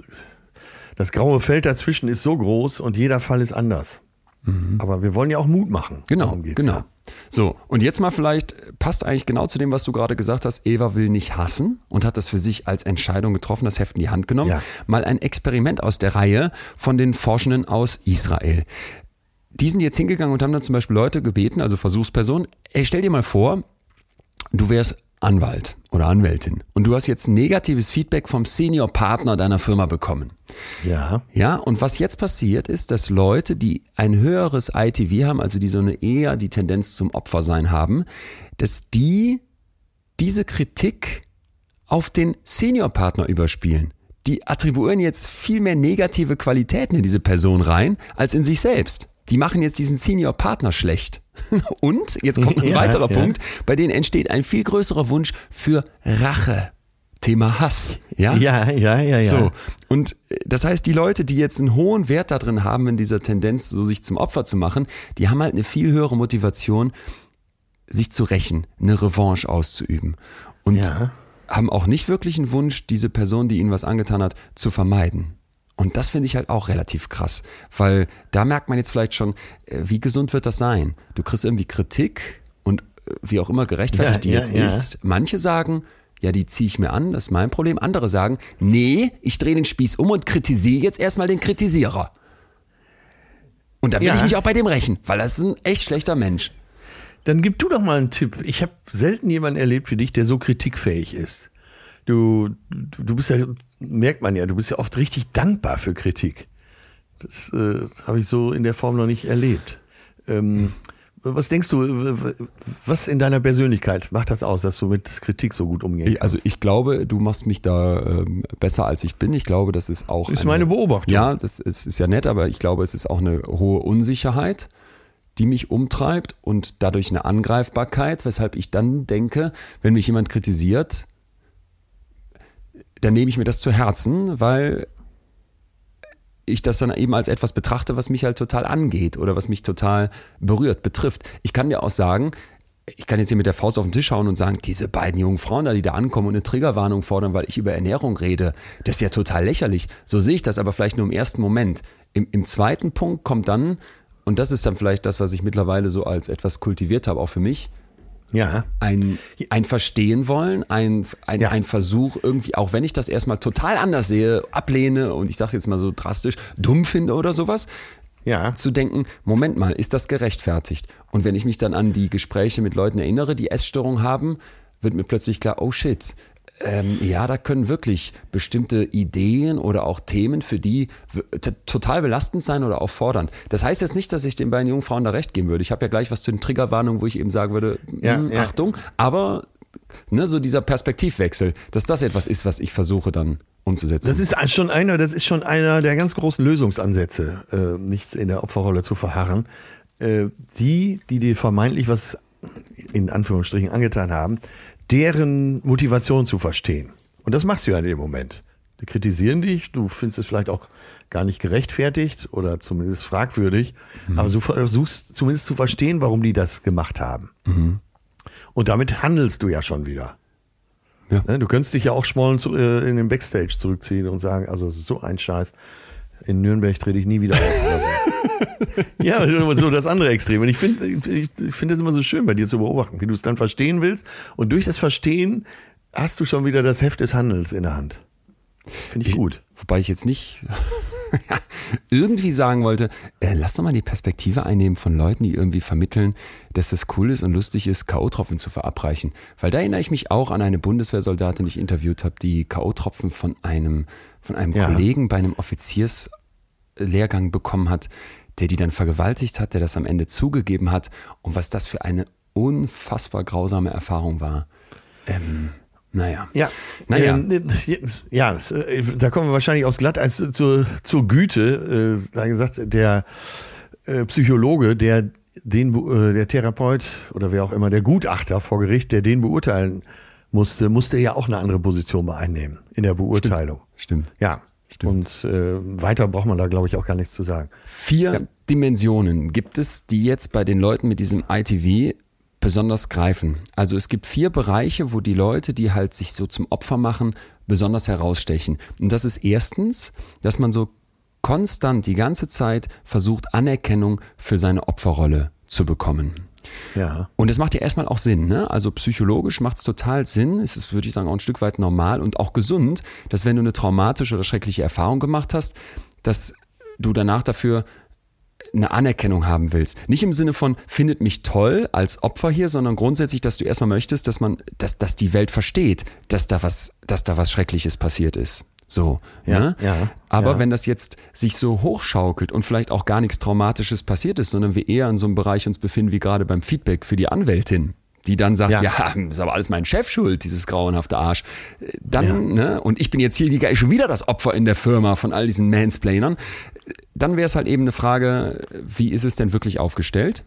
das graue Feld dazwischen ist so groß und jeder Fall ist anders. Mhm. Aber wir wollen ja auch Mut machen. Genau, genau. Ja. So, und jetzt mal vielleicht, passt eigentlich genau zu dem, was du gerade gesagt hast, Eva will nicht hassen und hat das für sich als Entscheidung getroffen, das Heft in die Hand genommen. Ja. Mal ein Experiment aus der Reihe von den Forschenden aus Israel. Die sind jetzt hingegangen und haben dann zum Beispiel Leute gebeten, also Versuchspersonen, ey, stell dir mal vor, du wärst Anwalt oder Anwältin und du hast jetzt negatives Feedback vom Senior-Partner deiner Firma bekommen. Ja. Ja, und was jetzt passiert ist, dass Leute, die ein höheres ITV haben, also die so eine eher die Tendenz zum Opfersein haben, dass die diese Kritik auf den Senior-Partner überspielen. Die attribuieren jetzt viel mehr negative Qualitäten in diese Person rein, als in sich selbst die machen jetzt diesen Senior-Partner schlecht. Und, jetzt kommt ein ja, weiterer ja. Punkt, bei denen entsteht ein viel größerer Wunsch für Rache. Thema Hass. Ja, ja, ja, ja. ja. So. Und äh, das heißt, die Leute, die jetzt einen hohen Wert darin haben, in dieser Tendenz, so sich zum Opfer zu machen, die haben halt eine viel höhere Motivation, sich zu rächen, eine Revanche auszuüben. Und ja. haben auch nicht wirklich einen Wunsch, diese Person, die ihnen was angetan hat, zu vermeiden. Und das finde ich halt auch relativ krass, weil da merkt man jetzt vielleicht schon, äh, wie gesund wird das sein? Du kriegst irgendwie Kritik und äh, wie auch immer gerechtfertigt ja, die ja, jetzt ja. ist. Manche sagen, ja, die ziehe ich mir an, das ist mein Problem. Andere sagen, nee, ich drehe den Spieß um und kritisiere jetzt erstmal den Kritisierer. Und da will ich mich auch bei dem rächen, weil das ist ein echt schlechter Mensch. Dann gib du doch mal einen Tipp. Ich habe selten jemanden erlebt wie dich, der so kritikfähig ist. Du, du, bist ja merkt man ja, du bist ja oft richtig dankbar für Kritik. Das äh, habe ich so in der Form noch nicht erlebt. Ähm, was denkst du, was in deiner Persönlichkeit macht das aus, dass du mit Kritik so gut umgehen kannst? Also ich glaube, du machst mich da ähm, besser als ich bin. Ich glaube, das ist auch. Das ist eine, meine Beobachtung. Ja, das ist, ist ja nett, aber ich glaube, es ist auch eine hohe Unsicherheit, die mich umtreibt und dadurch eine Angreifbarkeit, weshalb ich dann denke, wenn mich jemand kritisiert, dann nehme ich mir das zu Herzen, weil ich das dann eben als etwas betrachte, was mich halt total angeht oder was mich total berührt, betrifft. Ich kann dir auch sagen, ich kann jetzt hier mit der Faust auf den Tisch hauen und sagen, diese beiden jungen Frauen da, die da ankommen und eine Triggerwarnung fordern, weil ich über Ernährung rede, das ist ja total lächerlich. So sehe ich das aber vielleicht nur im ersten Moment. Im, im zweiten Punkt kommt dann, und das ist dann vielleicht das, was ich mittlerweile so als etwas kultiviert habe, auch für mich, ja. Ein, ein Verstehen wollen, ein, ein, ja. ein Versuch irgendwie, auch wenn ich das erstmal total anders sehe, ablehne und ich sage jetzt mal so drastisch, dumm finde oder sowas, ja. zu denken, Moment mal, ist das gerechtfertigt? Und wenn ich mich dann an die Gespräche mit Leuten erinnere, die Essstörung haben, wird mir plötzlich klar, oh shit, ähm, ja, da können wirklich bestimmte Ideen oder auch Themen für die total belastend sein oder auch fordernd. Das heißt jetzt nicht, dass ich den beiden jungen Frauen da recht geben würde. Ich habe ja gleich was zu den Triggerwarnungen, wo ich eben sagen würde, ja, mh, hm, ja. Achtung, aber ne, so dieser Perspektivwechsel, dass das etwas ist, was ich versuche dann umzusetzen. Das ist schon einer, das ist schon einer der ganz großen Lösungsansätze, äh, nichts in der Opferrolle zu verharren. Äh, die, die dir vermeintlich was in Anführungsstrichen angetan haben, deren Motivation zu verstehen. Und das machst du ja in dem Moment. Die kritisieren dich, du findest es vielleicht auch gar nicht gerechtfertigt oder zumindest fragwürdig, mhm. aber du versuchst zumindest zu verstehen, warum die das gemacht haben. Mhm. Und damit handelst du ja schon wieder. Ja. Ne, du könntest dich ja auch schmollen äh, in den Backstage zurückziehen und sagen, also so ein Scheiß. In Nürnberg trete ich nie wieder auf. Ja, so das andere Extrem. Und ich finde ich, finde es immer so schön, bei dir zu beobachten, wie du es dann verstehen willst. Und durch das Verstehen hast du schon wieder das Heft des Handels in der Hand. Finde ich, ich gut. Wobei ich jetzt nicht irgendwie sagen wollte, äh, lass doch mal die Perspektive einnehmen von Leuten, die irgendwie vermitteln, dass es cool ist und lustig ist, K.O.-Tropfen zu verabreichen. Weil da erinnere ich mich auch an eine Bundeswehrsoldatin, die ich interviewt habe, die K.O.-Tropfen von einem, von einem ja. Kollegen bei einem Offizierslehrgang bekommen hat, der die dann vergewaltigt hat, der das am Ende zugegeben hat und was das für eine unfassbar grausame Erfahrung war. Ähm, naja. Ja, naja. Ähm, ja, äh, da kommen wir wahrscheinlich aufs Glatteis zur, zur Güte. Äh, da gesagt, der äh, Psychologe, der den, äh, der Therapeut oder wer auch immer, der Gutachter vor Gericht, der den beurteilen musste, musste ja auch eine andere Position einnehmen in der Beurteilung. Stimmt. Stimmt. Ja. Und äh, weiter braucht man da, glaube ich, auch gar nichts zu sagen. Vier ja. Dimensionen gibt es, die jetzt bei den Leuten mit diesem ITV besonders greifen. Also es gibt vier Bereiche, wo die Leute, die halt sich so zum Opfer machen, besonders herausstechen. Und das ist erstens, dass man so konstant die ganze Zeit versucht, Anerkennung für seine Opferrolle zu bekommen. Ja. Und es macht ja erstmal auch Sinn, ne? Also psychologisch macht es total Sinn. Es ist, würde ich sagen, auch ein Stück weit normal und auch gesund, dass wenn du eine traumatische oder schreckliche Erfahrung gemacht hast, dass du danach dafür eine Anerkennung haben willst. Nicht im Sinne von, findet mich toll als Opfer hier, sondern grundsätzlich, dass du erstmal möchtest, dass man, dass, dass die Welt versteht, dass da was, dass da was Schreckliches passiert ist. So. Ja, ne? ja, Aber ja. wenn das jetzt sich so hochschaukelt und vielleicht auch gar nichts Traumatisches passiert ist, sondern wir eher in so einem Bereich uns befinden, wie gerade beim Feedback für die Anwältin, die dann sagt, ja, ja ist aber alles mein Chef schuld, dieses grauenhafte Arsch. Dann, ja. ne, und ich bin jetzt hier die, schon wieder das Opfer in der Firma von all diesen Mansplainern. Dann wäre es halt eben eine Frage, wie ist es denn wirklich aufgestellt?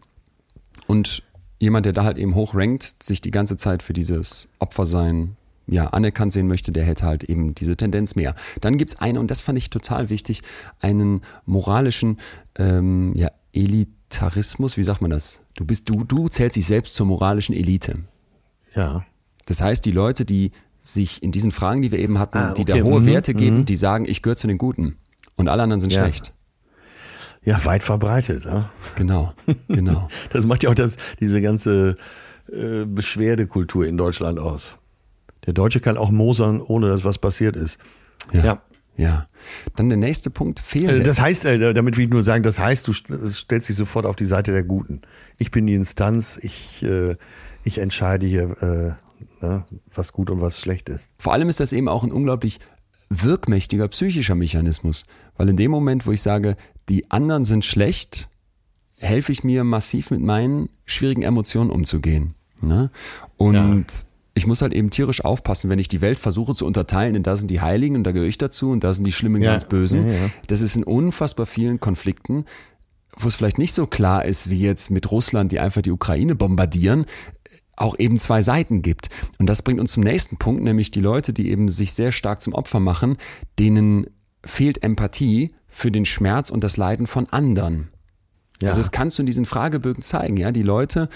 Und jemand, der da halt eben hochrankt, sich die ganze Zeit für dieses Opfersein ja, anerkannt sehen möchte, der hätte halt eben diese Tendenz mehr. Dann gibt es eine, und das fand ich total wichtig, einen moralischen ähm, ja, Elitarismus, wie sagt man das? Du bist, du, du zählst dich selbst zur moralischen Elite. Ja. Das heißt, die Leute, die sich in diesen Fragen, die wir eben hatten, ah, okay. die da hohe mhm. Werte geben, mhm. die sagen, ich gehöre zu den Guten und alle anderen sind ja. schlecht. Ja, weit verbreitet. Ja? Genau, genau. das macht ja auch das, diese ganze äh, Beschwerdekultur in Deutschland aus. Der Deutsche kann auch mosern, ohne dass was passiert ist. Ja. ja. ja. Dann der nächste Punkt, fehlt. Äh, das heißt, äh, damit will ich nur sagen, das heißt, du stellst dich sofort auf die Seite der Guten. Ich bin die Instanz, ich, äh, ich entscheide hier, ne, was gut und was schlecht ist. Vor allem ist das eben auch ein unglaublich wirkmächtiger psychischer Mechanismus. Weil in dem Moment, wo ich sage, die anderen sind schlecht, helfe ich mir massiv mit meinen schwierigen Emotionen umzugehen. Ne? Und ja ich muss halt eben tierisch aufpassen, wenn ich die Welt versuche zu unterteilen, denn da sind die Heiligen und da gehöre ich dazu und da sind die Schlimmen ja. ganz Bösen. Ja, ja. Das ist in unfassbar vielen Konflikten, wo es vielleicht nicht so klar ist, wie jetzt mit Russland, die einfach die Ukraine bombardieren, auch eben zwei Seiten gibt. Und das bringt uns zum nächsten Punkt, nämlich die Leute, die eben sich sehr stark zum Opfer machen, denen fehlt Empathie für den Schmerz und das Leiden von anderen. Ja. Also das kannst du in diesen Fragebögen zeigen, ja. Die Leute,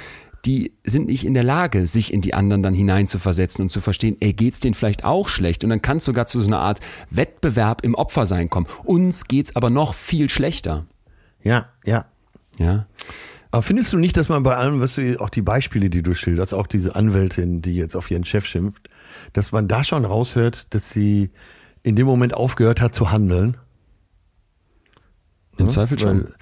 die sind nicht in der Lage, sich in die anderen dann hineinzuversetzen und zu verstehen, ey, geht's denen vielleicht auch schlecht? Und dann kann es sogar zu so einer Art Wettbewerb im Opfersein kommen. Uns geht's aber noch viel schlechter. Ja, ja. Ja. Aber findest du nicht, dass man bei allem, was du, auch die Beispiele, die du schilderst, auch diese Anwältin, die jetzt auf ihren Chef schimpft, dass man da schon raushört, dass sie in dem Moment aufgehört hat zu handeln? Im? Zweifel schon.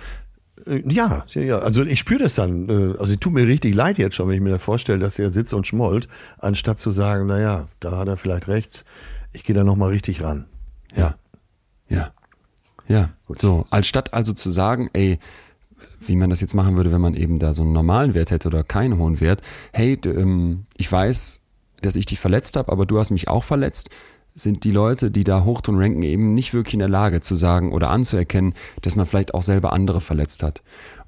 Äh, ja, ja, also ich spüre das dann. Äh, also es tut mir richtig leid jetzt schon, wenn ich mir vorstelle, dass er sitzt und schmollt, anstatt zu sagen, naja, da hat er vielleicht rechts, ich gehe da nochmal richtig ran. Ja. Ja. Ja. Gut. So, anstatt also zu sagen, ey, wie man das jetzt machen würde, wenn man eben da so einen normalen Wert hätte oder keinen hohen Wert, hey, ähm, ich weiß, dass ich dich verletzt habe, aber du hast mich auch verletzt sind die Leute, die da hochtun ranken, eben nicht wirklich in der Lage zu sagen oder anzuerkennen, dass man vielleicht auch selber andere verletzt hat.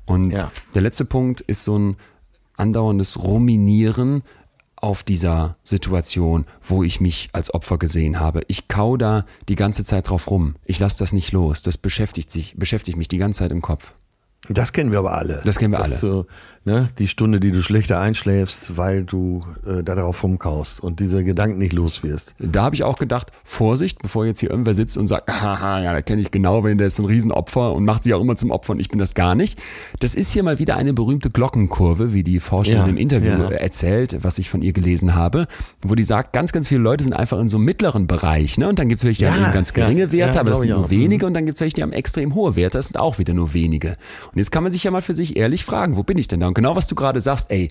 Und ja. der letzte Punkt ist so ein andauerndes Ruminieren auf dieser Situation, wo ich mich als Opfer gesehen habe. Ich kau da die ganze Zeit drauf rum. Ich lasse das nicht los. Das beschäftigt sich, beschäftigt mich die ganze Zeit im Kopf. Das kennen wir aber alle. Das kennen wir alle. Du, ne, die Stunde, die du schlechter einschläfst, weil du äh, da darauf rumkaust und diese Gedanken nicht los wirst. Da habe ich auch gedacht, Vorsicht, bevor jetzt hier irgendwer sitzt und sagt, haha, ja, da kenne ich genau, wenn der ist so ein Riesenopfer und macht sich auch immer zum Opfer und ich bin das gar nicht. Das ist hier mal wieder eine berühmte Glockenkurve, wie die Forscherin ja, im Interview ja. erzählt, was ich von ihr gelesen habe, wo die sagt, ganz, ganz viele Leute sind einfach in so einem mittleren Bereich. Ne? Und dann gibt es welche, die ja, haben ganz geringe Werte, aber das sind nur wenige. Mhm. Und dann gibt es welche, die haben extrem hohe Werte, das sind auch wieder nur wenige. Und jetzt kann man sich ja mal für sich ehrlich fragen, wo bin ich denn da? Und genau was du gerade sagst, ey,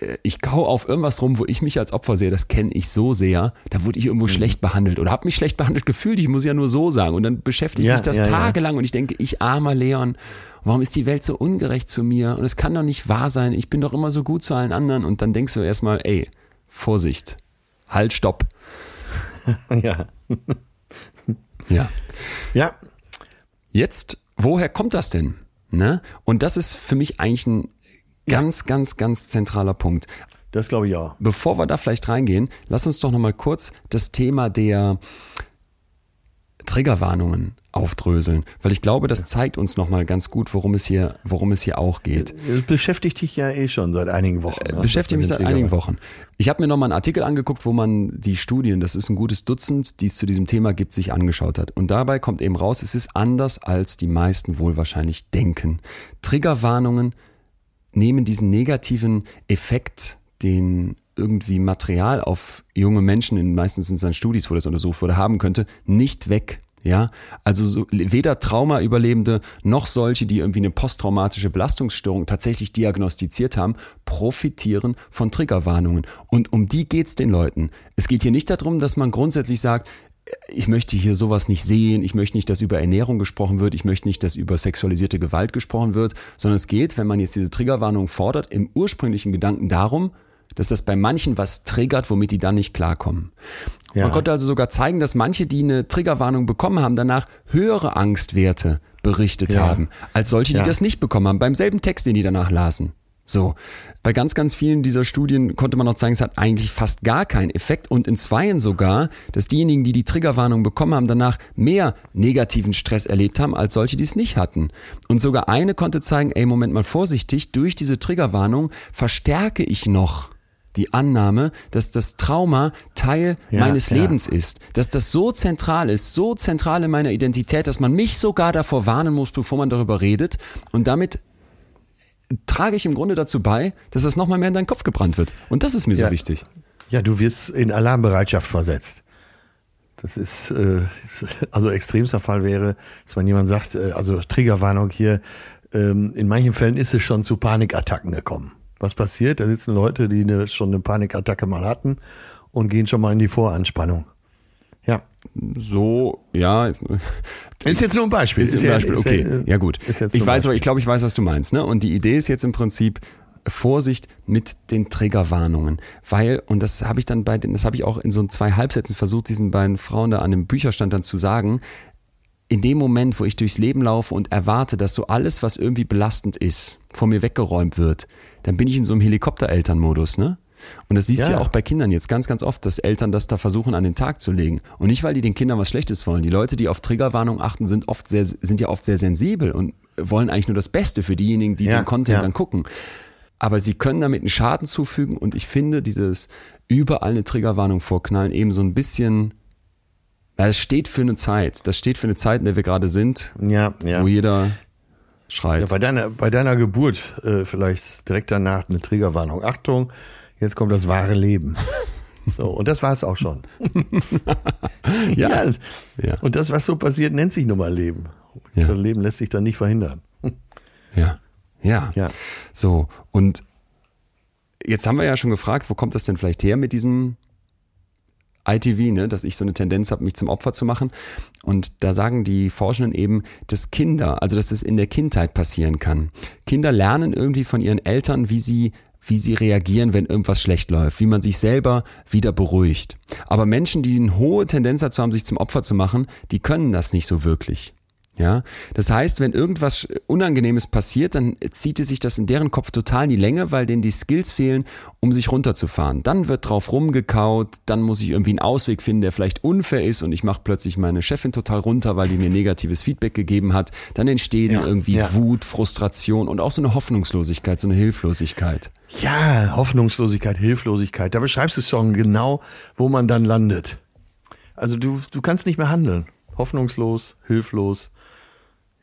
äh, ich kau auf irgendwas rum, wo ich mich als Opfer sehe, das kenne ich so sehr, da wurde ich irgendwo mhm. schlecht behandelt oder habe mich schlecht behandelt gefühlt, ich muss ja nur so sagen. Und dann beschäftige ja, mich das ja, tagelang ja. und ich denke, ich armer Leon, warum ist die Welt so ungerecht zu mir? Und es kann doch nicht wahr sein, ich bin doch immer so gut zu allen anderen. Und dann denkst du erstmal, ey, Vorsicht, halt, stopp. ja. ja. Ja. Jetzt, woher kommt das denn? Ne? Und das ist für mich eigentlich ein ganz, ja. ganz, ganz zentraler Punkt. Das glaube ich auch. Bevor wir da vielleicht reingehen, lass uns doch nochmal kurz das Thema der Triggerwarnungen aufdröseln, weil ich glaube, das zeigt uns nochmal ganz gut, worum es hier, worum es hier auch geht. Das beschäftigt dich ja eh schon seit einigen Wochen. Ne? Beschäftigt mich seit einigen Wochen. Ich habe mir nochmal einen Artikel angeguckt, wo man die Studien, das ist ein gutes Dutzend, die es zu diesem Thema gibt, sich angeschaut hat. Und dabei kommt eben raus, es ist anders, als die meisten wohl wahrscheinlich denken. Triggerwarnungen nehmen diesen negativen Effekt, den irgendwie Material auf junge Menschen, in meistens sind es dann Studis, wo das untersucht wurde, haben könnte, nicht weg. Ja, also so, weder Trauma-Überlebende noch solche, die irgendwie eine posttraumatische Belastungsstörung tatsächlich diagnostiziert haben, profitieren von Triggerwarnungen. Und um die geht's den Leuten. Es geht hier nicht darum, dass man grundsätzlich sagt, ich möchte hier sowas nicht sehen, ich möchte nicht, dass über Ernährung gesprochen wird, ich möchte nicht, dass über sexualisierte Gewalt gesprochen wird, sondern es geht, wenn man jetzt diese Triggerwarnung fordert, im ursprünglichen Gedanken darum, dass das bei manchen was triggert, womit die dann nicht klarkommen. Ja. Man konnte also sogar zeigen, dass manche, die eine Triggerwarnung bekommen haben, danach höhere Angstwerte berichtet ja. haben, als solche, die ja. das nicht bekommen haben, beim selben Text, den die danach lasen. So, bei ganz, ganz vielen dieser Studien konnte man auch zeigen, es hat eigentlich fast gar keinen Effekt und in zweien sogar, dass diejenigen, die die Triggerwarnung bekommen haben, danach mehr negativen Stress erlebt haben, als solche, die es nicht hatten. Und sogar eine konnte zeigen, ey, Moment mal vorsichtig, durch diese Triggerwarnung verstärke ich noch die Annahme, dass das Trauma Teil ja, meines ja. Lebens ist, dass das so zentral ist, so zentral in meiner Identität, dass man mich sogar davor warnen muss, bevor man darüber redet und damit trage ich im Grunde dazu bei, dass das nochmal mehr in deinen Kopf gebrannt wird. Und das ist mir ja. so wichtig. Ja, du wirst in Alarmbereitschaft versetzt. Das ist, äh, also extremster Fall wäre, dass man jemand sagt, äh, also Triggerwarnung hier, ähm, in manchen Fällen ist es schon zu Panikattacken gekommen was passiert? Da sitzen Leute, die eine, schon eine Panikattacke mal hatten und gehen schon mal in die Voranspannung. Ja. So, ja. Ist jetzt nur ein Beispiel. Ist, ist ein Beispiel, okay. Ja, ja gut. ich weiß aber, ich glaube, ich weiß, was du meinst. Ne? Und die Idee ist jetzt im Prinzip, Vorsicht mit den Triggerwarnungen, weil und das habe ich dann bei den, das habe ich auch in so zwei Halbsätzen versucht, diesen beiden Frauen da an dem Bücherstand dann zu sagen. In dem Moment, wo ich durchs Leben laufe und erwarte, dass so alles, was irgendwie belastend ist, vor mir weggeräumt wird, dann bin ich in so einem Helikopter-Eltern-Modus, ne? Und das siehst du ja. ja auch bei Kindern jetzt ganz, ganz oft, dass Eltern das da versuchen an den Tag zu legen. Und nicht, weil die den Kindern was Schlechtes wollen. Die Leute, die auf Triggerwarnung achten, sind oft sehr, sind ja oft sehr sensibel und wollen eigentlich nur das Beste für diejenigen, die ja, den Content ja. dann gucken. Aber sie können damit einen Schaden zufügen und ich finde dieses überall eine Triggerwarnung vorknallen eben so ein bisschen, das steht für eine Zeit. Das steht für eine Zeit, in der wir gerade sind, ja, ja. wo jeder schreit. Ja, bei, deiner, bei deiner Geburt äh, vielleicht direkt danach eine Triggerwarnung. Achtung, jetzt kommt das wahre Leben. So, und das war es auch schon. ja. ja. Und das, was so passiert, nennt sich nun mal Leben. Ja. Das Leben lässt sich dann nicht verhindern. Ja. Ja. Ja. So, und jetzt haben wir ja schon gefragt, wo kommt das denn vielleicht her mit diesem ITV, ne, dass ich so eine Tendenz habe, mich zum Opfer zu machen. Und da sagen die Forschenden eben, dass Kinder, also dass es in der Kindheit passieren kann. Kinder lernen irgendwie von ihren Eltern, wie sie wie sie reagieren, wenn irgendwas schlecht läuft, wie man sich selber wieder beruhigt. Aber Menschen, die eine hohe Tendenz dazu haben, sich zum Opfer zu machen, die können das nicht so wirklich. Ja, das heißt, wenn irgendwas Unangenehmes passiert, dann zieht sich das in deren Kopf total in die Länge, weil denen die Skills fehlen, um sich runterzufahren. Dann wird drauf rumgekaut, dann muss ich irgendwie einen Ausweg finden, der vielleicht unfair ist und ich mache plötzlich meine Chefin total runter, weil die mir negatives Feedback gegeben hat. Dann entstehen ja, irgendwie ja. Wut, Frustration und auch so eine Hoffnungslosigkeit, so eine Hilflosigkeit. Ja, Hoffnungslosigkeit, Hilflosigkeit. Da beschreibst du schon genau, wo man dann landet. Also du, du kannst nicht mehr handeln. Hoffnungslos, hilflos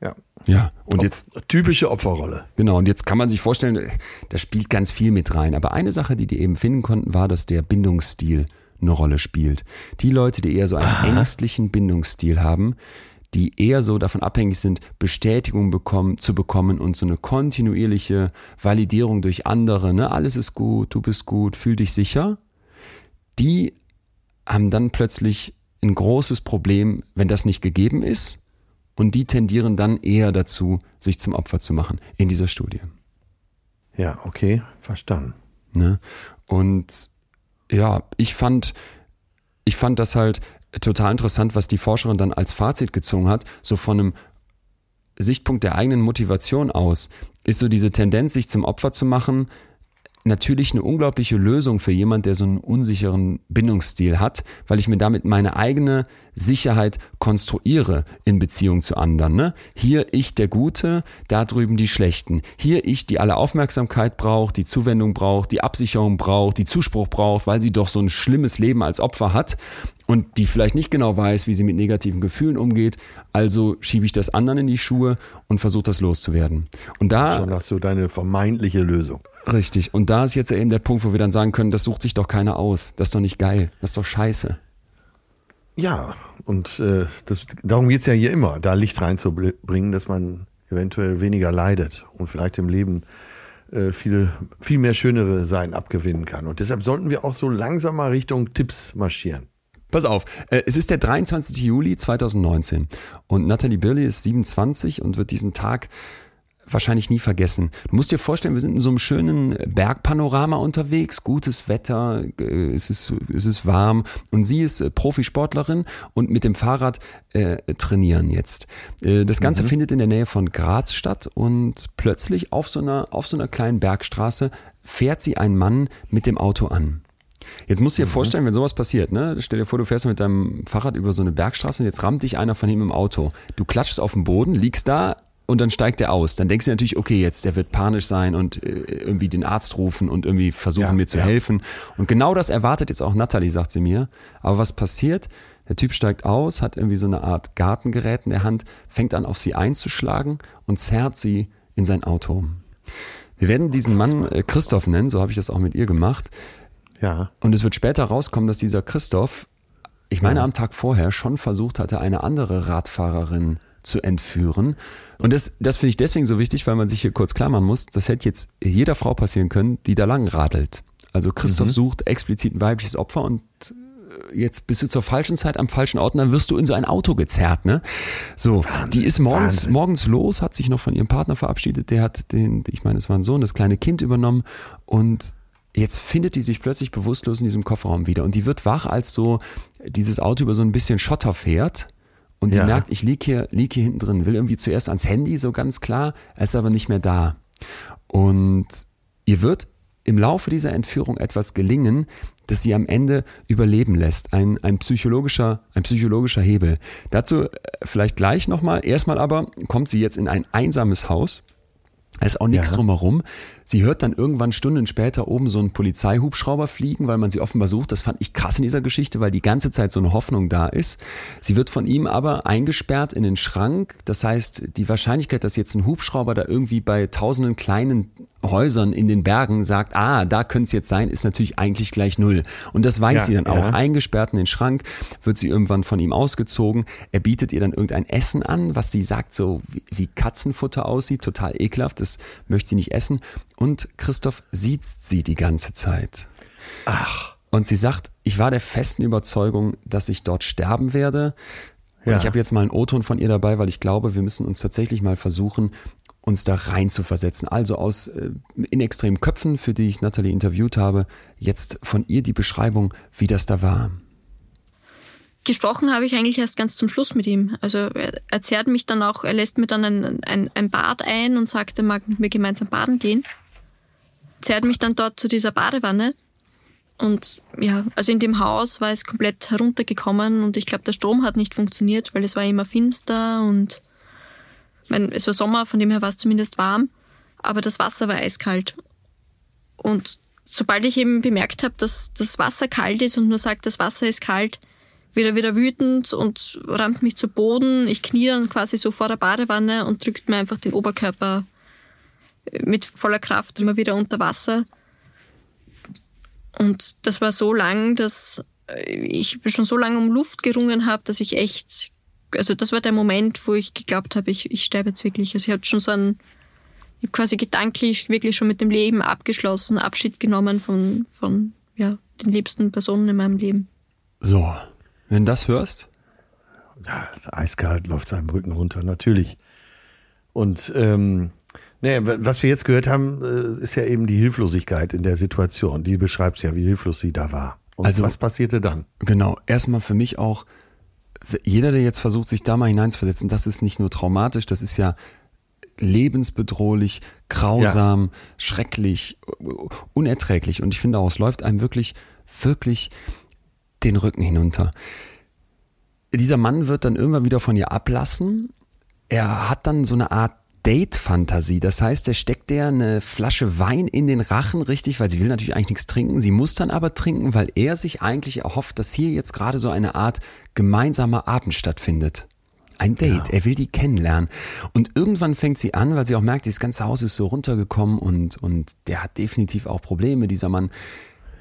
ja. Ja, und Op jetzt. Typische Opferrolle. Genau, und jetzt kann man sich vorstellen, da spielt ganz viel mit rein. Aber eine Sache, die die eben finden konnten, war, dass der Bindungsstil eine Rolle spielt. Die Leute, die eher so einen Aha. ängstlichen Bindungsstil haben, die eher so davon abhängig sind, Bestätigung bekommen, zu bekommen und so eine kontinuierliche Validierung durch andere, ne, alles ist gut, du bist gut, fühl dich sicher, die haben dann plötzlich ein großes Problem, wenn das nicht gegeben ist und die tendieren dann eher dazu, sich zum Opfer zu machen in dieser Studie. Ja, okay, verstanden. Ne? Und ja, ich fand, ich fand das halt total interessant, was die Forscherin dann als Fazit gezogen hat, so von einem Sichtpunkt der eigenen Motivation aus, ist so diese Tendenz, sich zum Opfer zu machen, natürlich eine unglaubliche Lösung für jemand, der so einen unsicheren Bindungsstil hat, weil ich mir damit meine eigene Sicherheit konstruiere in Beziehung zu anderen. Ne? Hier ich der Gute, da drüben die Schlechten. Hier ich, die alle Aufmerksamkeit braucht, die Zuwendung braucht, die Absicherung braucht, die Zuspruch braucht, weil sie doch so ein schlimmes Leben als Opfer hat und die vielleicht nicht genau weiß, wie sie mit negativen Gefühlen umgeht. Also schiebe ich das anderen in die Schuhe und versuche das loszuwerden. Und da Schon hast du deine vermeintliche Lösung. Richtig. Und da ist jetzt eben der Punkt, wo wir dann sagen können, das sucht sich doch keiner aus. Das ist doch nicht geil. Das ist doch scheiße. Ja, und äh, das, darum geht's ja hier immer, da Licht reinzubringen, dass man eventuell weniger leidet und vielleicht im Leben äh, viel, viel mehr schönere Seiten abgewinnen kann. Und deshalb sollten wir auch so langsam mal Richtung Tipps marschieren. Pass auf, äh, es ist der 23. Juli 2019 und Natalie Birley ist 27 und wird diesen Tag wahrscheinlich nie vergessen. Du musst dir vorstellen, wir sind in so einem schönen Bergpanorama unterwegs, gutes Wetter, äh, es ist, es ist warm und sie ist äh, Profisportlerin und mit dem Fahrrad äh, trainieren jetzt. Das Ganze mhm. findet in der Nähe von Graz statt und plötzlich auf so einer, auf so einer kleinen Bergstraße fährt sie einen Mann mit dem Auto an. Jetzt musst du dir mhm. vorstellen, wenn sowas passiert, ne? Stell dir vor, du fährst mit deinem Fahrrad über so eine Bergstraße und jetzt rammt dich einer von ihm im Auto. Du klatschst auf den Boden, liegst da, und dann steigt er aus. Dann denkst du natürlich, okay, jetzt der wird panisch sein und äh, irgendwie den Arzt rufen und irgendwie versuchen ja, mir zu ja. helfen. Und genau das erwartet jetzt auch Natalie, sagt sie mir. Aber was passiert? Der Typ steigt aus, hat irgendwie so eine Art Gartengerät in der Hand, fängt an auf sie einzuschlagen und zerrt sie in sein Auto. Wir werden diesen Mann äh, Christoph nennen, so habe ich das auch mit ihr gemacht. Ja. Und es wird später rauskommen, dass dieser Christoph, ich meine ja. am Tag vorher schon versucht hatte, eine andere Radfahrerin zu entführen. Und das, das finde ich deswegen so wichtig, weil man sich hier kurz klar machen muss, das hätte jetzt jeder Frau passieren können, die da lang radelt. Also Christoph mhm. sucht explizit ein weibliches Opfer und äh, jetzt bist du zur falschen Zeit am falschen Ort und dann wirst du in so ein Auto gezerrt, ne? So, Wahnsinn, die ist morgens, morgens los, hat sich noch von ihrem Partner verabschiedet, der hat den, ich meine, es war ein Sohn, das kleine Kind übernommen und jetzt findet die sich plötzlich bewusstlos in diesem Kofferraum wieder und die wird wach, als so dieses Auto über so ein bisschen Schotter fährt und die ja. merkt, ich liege hier, lieg hier hinten drin, will irgendwie zuerst ans Handy, so ganz klar, er ist aber nicht mehr da. Und ihr wird im Laufe dieser Entführung etwas gelingen, das sie am Ende überleben lässt. Ein, ein, psychologischer, ein psychologischer Hebel. Dazu äh, vielleicht gleich nochmal. Erstmal aber kommt sie jetzt in ein einsames Haus da ist auch nichts ja. drumherum. Sie hört dann irgendwann Stunden später oben so einen Polizeihubschrauber fliegen, weil man sie offenbar sucht. Das fand ich krass in dieser Geschichte, weil die ganze Zeit so eine Hoffnung da ist. Sie wird von ihm aber eingesperrt in den Schrank. Das heißt, die Wahrscheinlichkeit, dass jetzt ein Hubschrauber da irgendwie bei tausenden kleinen Häusern in den Bergen sagt, ah, da könnte es jetzt sein, ist natürlich eigentlich gleich null. Und das weiß ja, sie dann auch. Ja. Eingesperrt in den Schrank, wird sie irgendwann von ihm ausgezogen. Er bietet ihr dann irgendein Essen an, was sie sagt, so wie, wie Katzenfutter aussieht, total ekelhaft, das möchte sie nicht essen. Und Christoph sieht sie die ganze Zeit. Ach. Und sie sagt, ich war der festen Überzeugung, dass ich dort sterben werde. Und ja. ich habe jetzt mal einen O-Ton von ihr dabei, weil ich glaube, wir müssen uns tatsächlich mal versuchen, uns da rein zu versetzen. Also aus äh, in extremen Köpfen, für die ich Natalie interviewt habe, jetzt von ihr die Beschreibung, wie das da war. Gesprochen habe ich eigentlich erst ganz zum Schluss mit ihm. Also er erzählt mich dann auch, er lässt mir dann ein, ein, ein Bad ein und sagt, er mag mit mir gemeinsam baden gehen. Zerrt mich dann dort zu dieser Badewanne. Und ja, also in dem Haus war es komplett heruntergekommen und ich glaube, der Strom hat nicht funktioniert, weil es war immer finster und mein, es war Sommer, von dem her war es zumindest warm, aber das Wasser war eiskalt. Und sobald ich eben bemerkt habe, dass das Wasser kalt ist und nur sagt, das Wasser ist kalt, wird er wieder wütend und rammt mich zu Boden. Ich knie dann quasi so vor der Badewanne und drückt mir einfach den Oberkörper mit voller Kraft immer wieder unter Wasser. Und das war so lang, dass ich schon so lange um Luft gerungen habe, dass ich echt also das war der Moment, wo ich geglaubt habe, ich, ich sterbe jetzt wirklich. Also ich hatte schon so ein, ich habe quasi gedanklich wirklich schon mit dem Leben abgeschlossen, Abschied genommen von, von ja, den liebsten Personen in meinem Leben. So, wenn du das hörst? Ja, eiskalt läuft seinem Rücken runter, natürlich. Und ähm, nee, was wir jetzt gehört haben, äh, ist ja eben die Hilflosigkeit in der Situation. Die beschreibt ja, wie hilflos sie da war. Und also, was passierte dann? Genau, erstmal für mich auch jeder, der jetzt versucht, sich da mal hineinzuversetzen, das ist nicht nur traumatisch, das ist ja lebensbedrohlich, grausam, ja. schrecklich, unerträglich. Und ich finde auch, es läuft einem wirklich, wirklich den Rücken hinunter. Dieser Mann wird dann irgendwann wieder von ihr ablassen. Er hat dann so eine Art Date-Fantasie. Das heißt, er steckt der eine Flasche Wein in den Rachen, richtig, weil sie will natürlich eigentlich nichts trinken. Sie muss dann aber trinken, weil er sich eigentlich erhofft, dass hier jetzt gerade so eine Art gemeinsamer Abend stattfindet. Ein Date. Ja. Er will die kennenlernen. Und irgendwann fängt sie an, weil sie auch merkt, dieses ganze Haus ist so runtergekommen und, und der hat definitiv auch Probleme, dieser Mann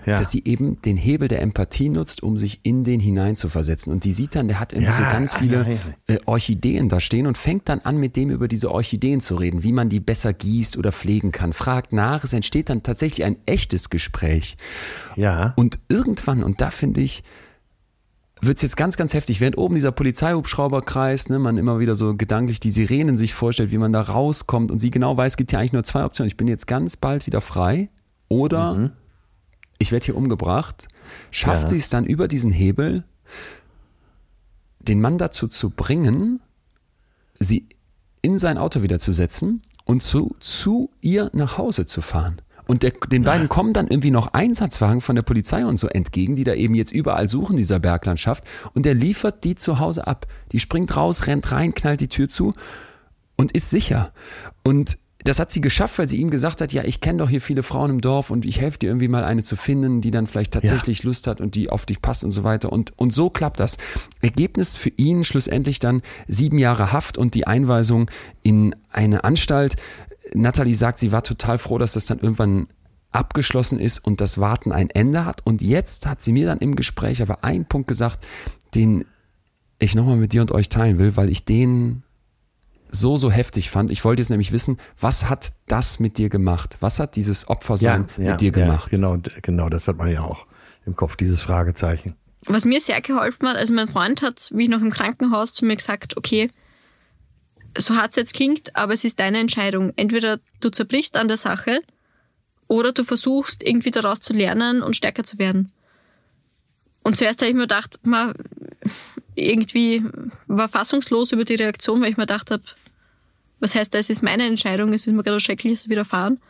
ja. dass sie eben den Hebel der Empathie nutzt, um sich in den hineinzuversetzen. Und die sieht dann, der hat irgendwie ja, so ganz viele ja, äh, Orchideen da stehen und fängt dann an, mit dem über diese Orchideen zu reden, wie man die besser gießt oder pflegen kann, fragt nach. Es entsteht dann tatsächlich ein echtes Gespräch. Ja. Und irgendwann, und da finde ich, wird es jetzt ganz, ganz heftig, während oben dieser Polizeihubschrauber kreist, ne, man immer wieder so gedanklich die Sirenen sich vorstellt, wie man da rauskommt und sie genau weiß, es gibt ja eigentlich nur zwei Optionen. Ich bin jetzt ganz bald wieder frei oder mhm ich werde hier umgebracht, schafft ja. sie es dann über diesen Hebel, den Mann dazu zu bringen, sie in sein Auto wieder zu setzen und zu, zu ihr nach Hause zu fahren. Und der, den beiden kommen dann irgendwie noch Einsatzwagen von der Polizei und so entgegen, die da eben jetzt überall suchen, dieser Berglandschaft. Und der liefert die zu Hause ab. Die springt raus, rennt rein, knallt die Tür zu und ist sicher. Und das hat sie geschafft, weil sie ihm gesagt hat, ja, ich kenne doch hier viele Frauen im Dorf und ich helfe dir irgendwie mal eine zu finden, die dann vielleicht tatsächlich ja. Lust hat und die auf dich passt und so weiter. Und, und so klappt das. Ergebnis für ihn schlussendlich dann sieben Jahre Haft und die Einweisung in eine Anstalt. Natalie sagt, sie war total froh, dass das dann irgendwann abgeschlossen ist und das Warten ein Ende hat. Und jetzt hat sie mir dann im Gespräch aber einen Punkt gesagt, den ich nochmal mit dir und euch teilen will, weil ich den so, so heftig fand. Ich wollte jetzt nämlich wissen, was hat das mit dir gemacht? Was hat dieses Opfersein ja, mit ja, dir gemacht? Ja, genau, genau, das hat man ja auch im Kopf, dieses Fragezeichen. Was mir sehr geholfen hat, also mein Freund hat, wie ich noch im Krankenhaus zu mir gesagt, okay, so hart es jetzt klingt, aber es ist deine Entscheidung. Entweder du zerbrichst an der Sache oder du versuchst irgendwie daraus zu lernen und stärker zu werden. Und zuerst habe ich mir gedacht, man, irgendwie war fassungslos über die Reaktion, weil ich mir gedacht habe, was heißt, das ist meine Entscheidung, es ist mir gerade was Schreckliches widerfahren.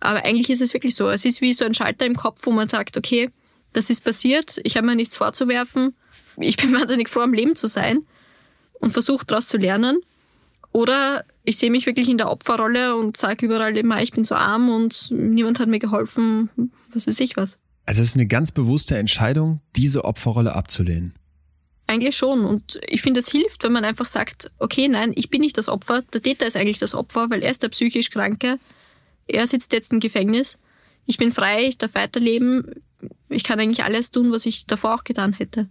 Aber eigentlich ist es wirklich so. Es ist wie so ein Schalter im Kopf, wo man sagt, okay, das ist passiert, ich habe mir nichts vorzuwerfen, ich bin wahnsinnig froh, am Leben zu sein und versuche daraus zu lernen. Oder ich sehe mich wirklich in der Opferrolle und sage überall immer, ich bin so arm und niemand hat mir geholfen, was weiß ich was. Also es ist eine ganz bewusste Entscheidung, diese Opferrolle abzulehnen. Eigentlich schon. Und ich finde, es hilft, wenn man einfach sagt, okay, nein, ich bin nicht das Opfer, der Täter ist eigentlich das Opfer, weil er ist der psychisch Kranke. Er sitzt jetzt im Gefängnis. Ich bin frei, ich darf weiterleben. Ich kann eigentlich alles tun, was ich davor auch getan hätte.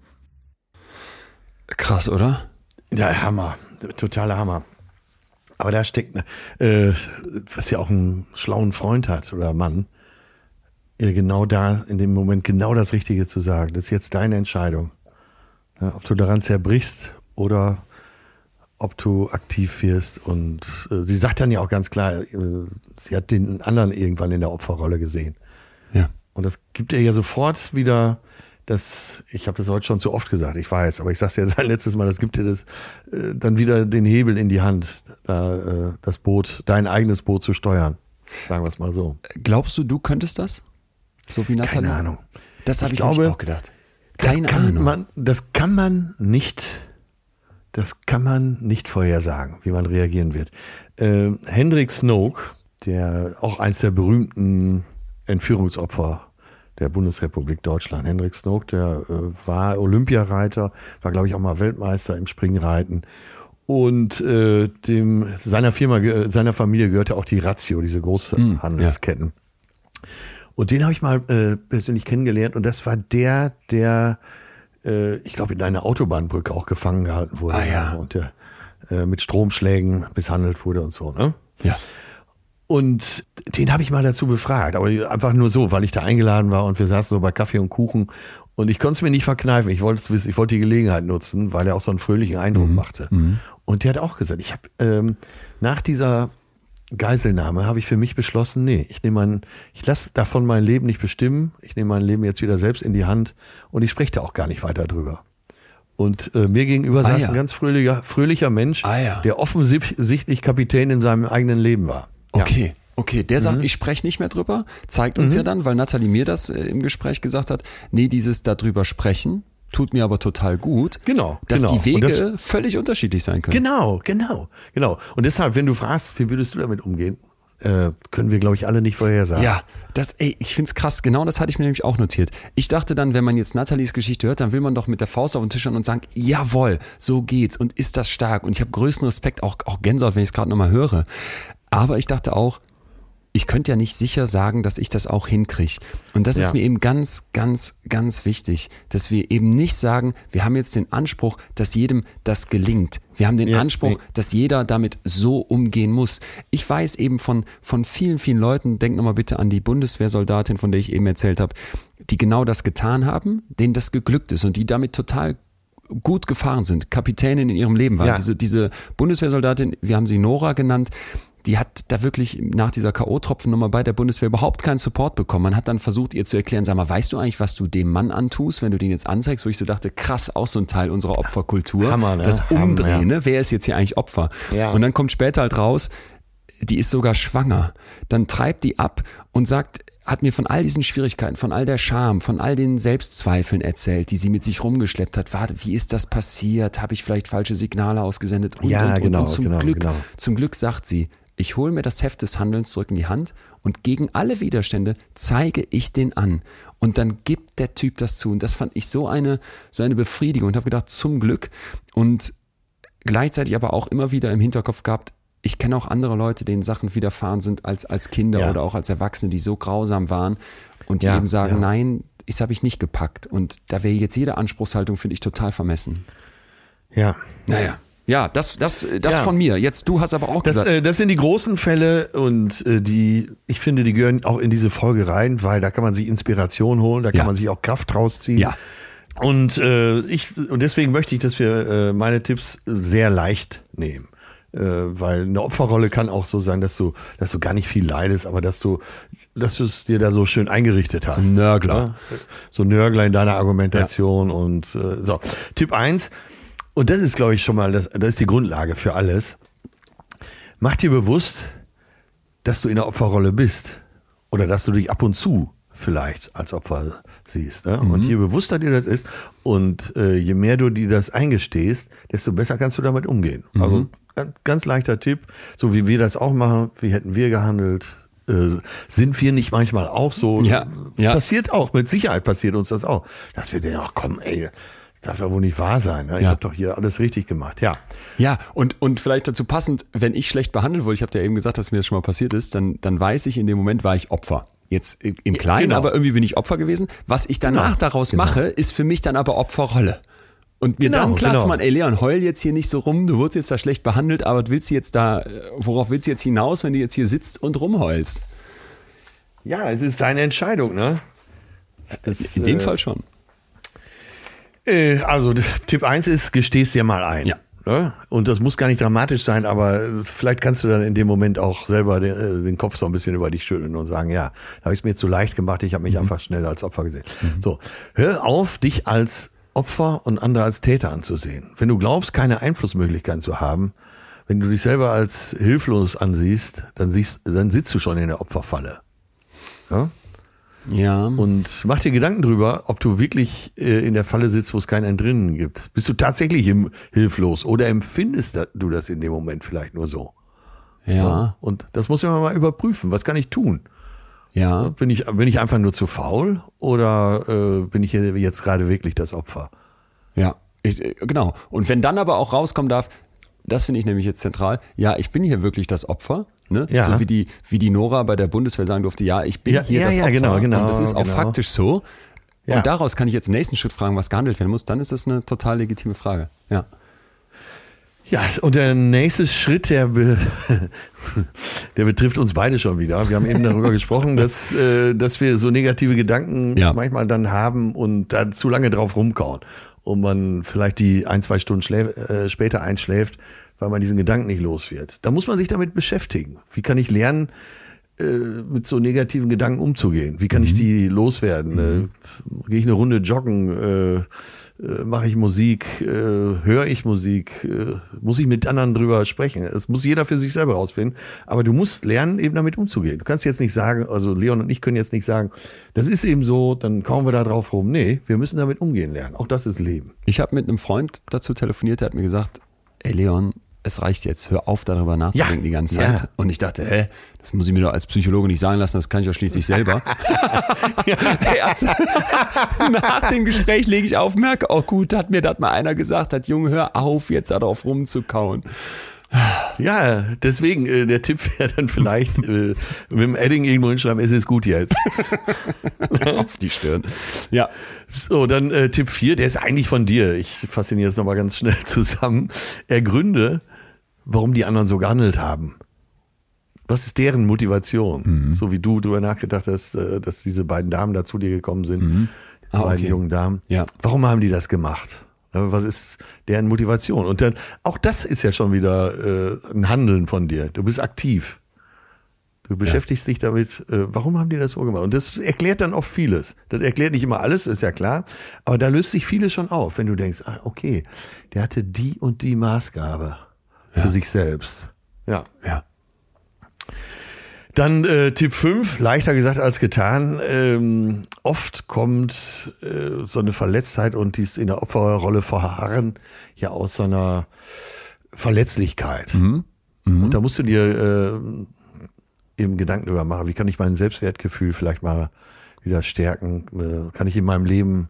Krass, oder? Ja, Hammer. Totaler Hammer. Aber da steckt, äh, was ja auch einen schlauen Freund hat oder Mann, ihr genau da, in dem Moment genau das Richtige zu sagen. Das ist jetzt deine Entscheidung. Ja, ob du daran zerbrichst oder ob du aktiv wirst. Und äh, sie sagt dann ja auch ganz klar, äh, sie hat den anderen irgendwann in der Opferrolle gesehen. Ja. Und das gibt ihr ja sofort wieder das, ich habe das heute schon zu oft gesagt, ich weiß, aber ich sage es jetzt ein letztes Mal, das gibt dir das äh, dann wieder den Hebel in die Hand, da, äh, das Boot, dein eigenes Boot zu steuern. Sagen wir es mal so. Glaubst du, du könntest das? So wie Nathalie? Keine Ahnung. Das habe ich, ich glaube, auch gedacht. Keine das kann Ahnung. Man, das kann man nicht, das kann man nicht vorhersagen, wie man reagieren wird. Äh, Hendrik Snoke, der auch eins der berühmten Entführungsopfer der Bundesrepublik Deutschland. Hendrik Snoke, der äh, war Olympiareiter, war glaube ich auch mal Weltmeister im Springreiten und äh, dem seiner Firma, seiner Familie gehörte auch die Ratio, diese Großhandelsketten. Hm, ja. Und den habe ich mal äh, persönlich kennengelernt und das war der, der, äh, ich glaube, in einer Autobahnbrücke auch gefangen gehalten wurde. Ah, ja. Und der äh, mit Stromschlägen misshandelt wurde und so, ne? Ja. Und den habe ich mal dazu befragt, aber einfach nur so, weil ich da eingeladen war und wir saßen so bei Kaffee und Kuchen und ich konnte es mir nicht verkneifen. Ich wollte es wissen, ich wollte die Gelegenheit nutzen, weil er auch so einen fröhlichen Eindruck mhm. machte. Mhm. Und der hat auch gesagt, ich habe ähm, nach dieser Geiselnahme habe ich für mich beschlossen, nee, ich nehme mein, ich lasse davon mein Leben nicht bestimmen. Ich nehme mein Leben jetzt wieder selbst in die Hand und ich spreche da auch gar nicht weiter drüber. Und äh, mir gegenüber Ah, saß ja. ein ganz fröhlicher, fröhlicher Mensch, Ah, ja. der offensichtlich Kapitän in seinem eigenen Leben war. Ja. Okay. Okay, der Mhm. sagt, ich spreche nicht mehr drüber, zeigt uns ja dann, weil Nathalie mir das äh, im Gespräch gesagt hat, nee, dieses darüber sprechen tut mir aber total gut, Genau, dass genau. die Wege das- völlig unterschiedlich sein können. Genau, genau, genau. Und deshalb, wenn du fragst, wie würdest du damit umgehen, äh, können wir, glaube ich, alle nicht vorhersagen. Ja, das, ey, ich find's krass. Genau das hatte ich mir nämlich auch notiert. Ich dachte dann, wenn man jetzt Nathalies Geschichte hört, dann will man doch mit der Faust auf den Tisch und sagen, jawohl, so geht's und ist das stark. Und ich habe größten Respekt, auch, auch Gänsehaut, wenn ich es gerade nochmal höre. Aber ich dachte auch, ich könnte ja nicht sicher sagen, dass ich das auch hinkriege. Und das Ja. ist mir eben ganz, ganz, ganz wichtig, dass wir eben nicht sagen, wir haben jetzt den Anspruch, dass jedem das gelingt. Wir haben den Ja, Anspruch, dass jeder damit so umgehen muss. Ich weiß eben von, von vielen, vielen Leuten, denk nochmal bitte an die Bundeswehrsoldatin, von der ich eben erzählt habe, die genau das getan haben, denen das geglückt ist und die damit total gut gefahren sind, Kapitänin in ihrem Leben waren. Ja. Diese, diese Bundeswehrsoldatin, wir haben sie Nora genannt, die hat da wirklich nach dieser K.O.-Tropfennummer bei der Bundeswehr überhaupt keinen Support bekommen. Man hat dann versucht, ihr zu erklären, sag mal, weißt du eigentlich, was du dem Mann antust, wenn du den jetzt anzeigst, wo ich so dachte, krass, auch so ein Teil unserer Opferkultur. Hammer, ne? Das Hammer, Umdrehen, ja. ne? Wer ist jetzt hier eigentlich Opfer? Ja. Und dann kommt später halt raus, die ist sogar schwanger. Dann treibt die ab und sagt, hat mir von all diesen Schwierigkeiten, von all der Scham, von all den Selbstzweifeln erzählt, die sie mit sich rumgeschleppt hat. Warte, wie ist das passiert? Habe ich vielleicht falsche Signale ausgesendet? Und, Ja, und, und, genau, und zum genau, Glück, genau. zum Glück sagt sie, ich hole mir das Heft des Handelns zurück in die Hand und gegen alle Widerstände zeige ich den an. Und dann gibt der Typ das zu. Und das fand ich so eine, so eine Befriedigung und habe gedacht, zum Glück. Und gleichzeitig aber auch immer wieder im Hinterkopf gehabt, ich kenne auch andere Leute, denen Sachen widerfahren sind als, als Kinder Ja. oder auch als Erwachsene, die so grausam waren und die Ja, eben sagen, ja. nein, das habe ich nicht gepackt. Und da wäre jetzt jede Anspruchshaltung, finde ich, total vermessen. Ja. Naja. Ja, das, das, das Ja. von mir. Jetzt, du hast aber auch Das, gesagt. äh, das sind die großen Fälle und äh, die, ich finde, die gehören auch in diese Folge rein, weil da kann man sich Inspiration holen, da kann Ja. man sich auch Kraft rausziehen. Ja. Und äh, ich und deswegen möchte ich, dass wir äh, meine Tipps sehr leicht nehmen. Äh, weil eine Opferrolle kann auch so sein, dass du, dass du gar nicht viel leidest, aber dass du, dass du es dir da so schön eingerichtet hast. ein Nörgler. Ja? So Nörgler in deiner Argumentation und äh, so. Tipp eins und das ist, glaube ich, schon mal, das, das ist die Grundlage für alles. Mach dir bewusst, dass du in der Opferrolle bist oder dass du dich ab und zu vielleicht als Opfer siehst. Ne? Und je bewusster dir das ist und äh, je mehr du dir das eingestehst, desto besser kannst du damit umgehen. Also ganz, leichter Tipp, so wie wir das auch machen, wie hätten wir gehandelt, äh, sind wir nicht manchmal auch so? Ja, ja. Passiert auch, mit Sicherheit passiert uns das auch. Dass wir denken, ach komm, ey, darf ja wohl nicht wahr sein. Ne? Ich Ja. habe doch hier alles richtig gemacht. Ja. Ja, und, und vielleicht dazu passend, wenn ich schlecht behandelt wurde, ich habe dir eben gesagt, dass mir das schon mal passiert ist, dann, dann weiß ich, in dem Moment war ich Opfer. Jetzt im Kleinen, genau. aber irgendwie bin ich Opfer gewesen. Was ich danach Genau, daraus genau. mache, ist für mich dann aber Opferrolle. Und mir Genau, dann klar genau. zu machen, ey Leon, heul jetzt hier nicht so rum, du wurdest jetzt da schlecht behandelt, aber willst du jetzt da, worauf willst du jetzt hinaus, wenn du jetzt hier sitzt und rumheulst? Ja, es ist deine Entscheidung, ne? Das, In dem äh, Fall schon. Äh, also Tipp 1 ist, gestehst dir mal ein. Ja. Ne? Und das muss gar nicht dramatisch sein, aber äh, vielleicht kannst du dann in dem Moment auch selber den, äh, den Kopf so ein bisschen über dich schütteln und sagen, ja, da habe ich es mir zu leicht gemacht, ich habe mich einfach schnell als Opfer gesehen. So, hör auf, dich als Opfer und andere als Täter anzusehen. Wenn du glaubst, keine Einflussmöglichkeiten zu haben, wenn du dich selber als hilflos ansiehst, dann, siehst, dann sitzt du schon in der Opferfalle. Ja? Ja. Und mach dir Gedanken drüber, ob du wirklich äh, in der Falle sitzt, wo es kein Entrinnen gibt. Bist du tatsächlich im, hilflos oder empfindest du das in dem Moment vielleicht nur so? ja. Und das muss man mal überprüfen. Was kann ich tun? Ja. Bin ich, bin ich einfach nur zu faul oder äh, bin ich jetzt gerade wirklich das Opfer? Ja, ich, äh, genau. Und wenn dann aber auch rauskommen darf, das finde ich nämlich jetzt zentral, ja, ich bin hier wirklich das Opfer, ne? Ja. So wie die, wie die Nora bei der Bundeswehr sagen durfte, ja, ich bin Ja, hier ja, das ja, Opfer. genau, genau, Und das ist auch genau. faktisch so. Ja. Und daraus kann ich jetzt im nächsten Schritt fragen, was gehandelt werden muss, dann ist das eine total legitime Frage. Ja. Ja, und der nächste Schritt, der, be der betrifft uns beide schon wieder. Wir haben eben darüber gesprochen, dass, äh, dass wir so negative Gedanken Ja. manchmal dann haben und da zu lange drauf rumkauen. Und man vielleicht die ein, zwei Stunden äh, später einschläft, weil man diesen Gedanken nicht los wird. Da muss man sich damit beschäftigen. Wie kann ich lernen, äh, mit so negativen Gedanken umzugehen? Wie kann ich die loswerden? Äh, Gehe ich eine Runde joggen? Äh, Mache ich Musik? Höre ich Musik? Muss ich mit anderen drüber sprechen? Es muss jeder für sich selber rausfinden. Aber du musst lernen, eben damit umzugehen. Du kannst jetzt nicht sagen, also Leon und ich können jetzt nicht sagen, das ist eben so, dann kauen wir da drauf rum. Nee, wir müssen damit umgehen lernen. Auch das ist Leben. Ich habe mit einem Freund dazu telefoniert, der hat mir gesagt, ey Leon, es reicht jetzt, hör auf darüber nachzudenken Ja, die ganze ja. Zeit. Und ich dachte, hä, das muss ich mir doch als Psychologe nicht sagen lassen, das kann ich doch schließlich selber. Nach dem Gespräch lege ich auf, merke, oh gut, hat mir das mal einer gesagt, hat Junge, hör auf, jetzt darauf rumzukauen. Ja, deswegen, äh, der Tipp wäre dann vielleicht äh, mit dem Edding irgendwo hinschreiben, es ist gut jetzt. auf die Stirn. Ja, So, dann äh, Tipp 4, der ist eigentlich von dir. Ich fasse ihn jetzt nochmal ganz schnell zusammen. Ergründe, warum die anderen so gehandelt haben. Was ist deren Motivation? Mhm. So wie du darüber nachgedacht hast, äh, dass diese beiden Damen da zu dir gekommen sind, die Ah, beiden okay. jungen Damen. Ja. Warum haben die das gemacht? Ja, Was ist deren Motivation? Und dann, auch das ist ja schon wieder äh, ein Handeln von dir. Du bist aktiv. Du beschäftigst dich damit, äh, warum haben die das so gemacht? Und das erklärt dann oft vieles. Das erklärt nicht immer alles, ist ja klar. Aber da löst sich vieles schon auf, wenn du denkst, ah, okay, der hatte die und die Maßgabe für sich selbst. Ja. ja. Dann äh, Tipp 5, leichter gesagt als getan. Ähm, oft kommt äh, so eine Verletztheit und dies in der Opferrolle verharren ja aus so einer Verletzlichkeit. Und da musst du dir äh, eben Gedanken darüber machen, wie kann ich mein Selbstwertgefühl vielleicht mal wieder stärken? Äh, kann ich in meinem Leben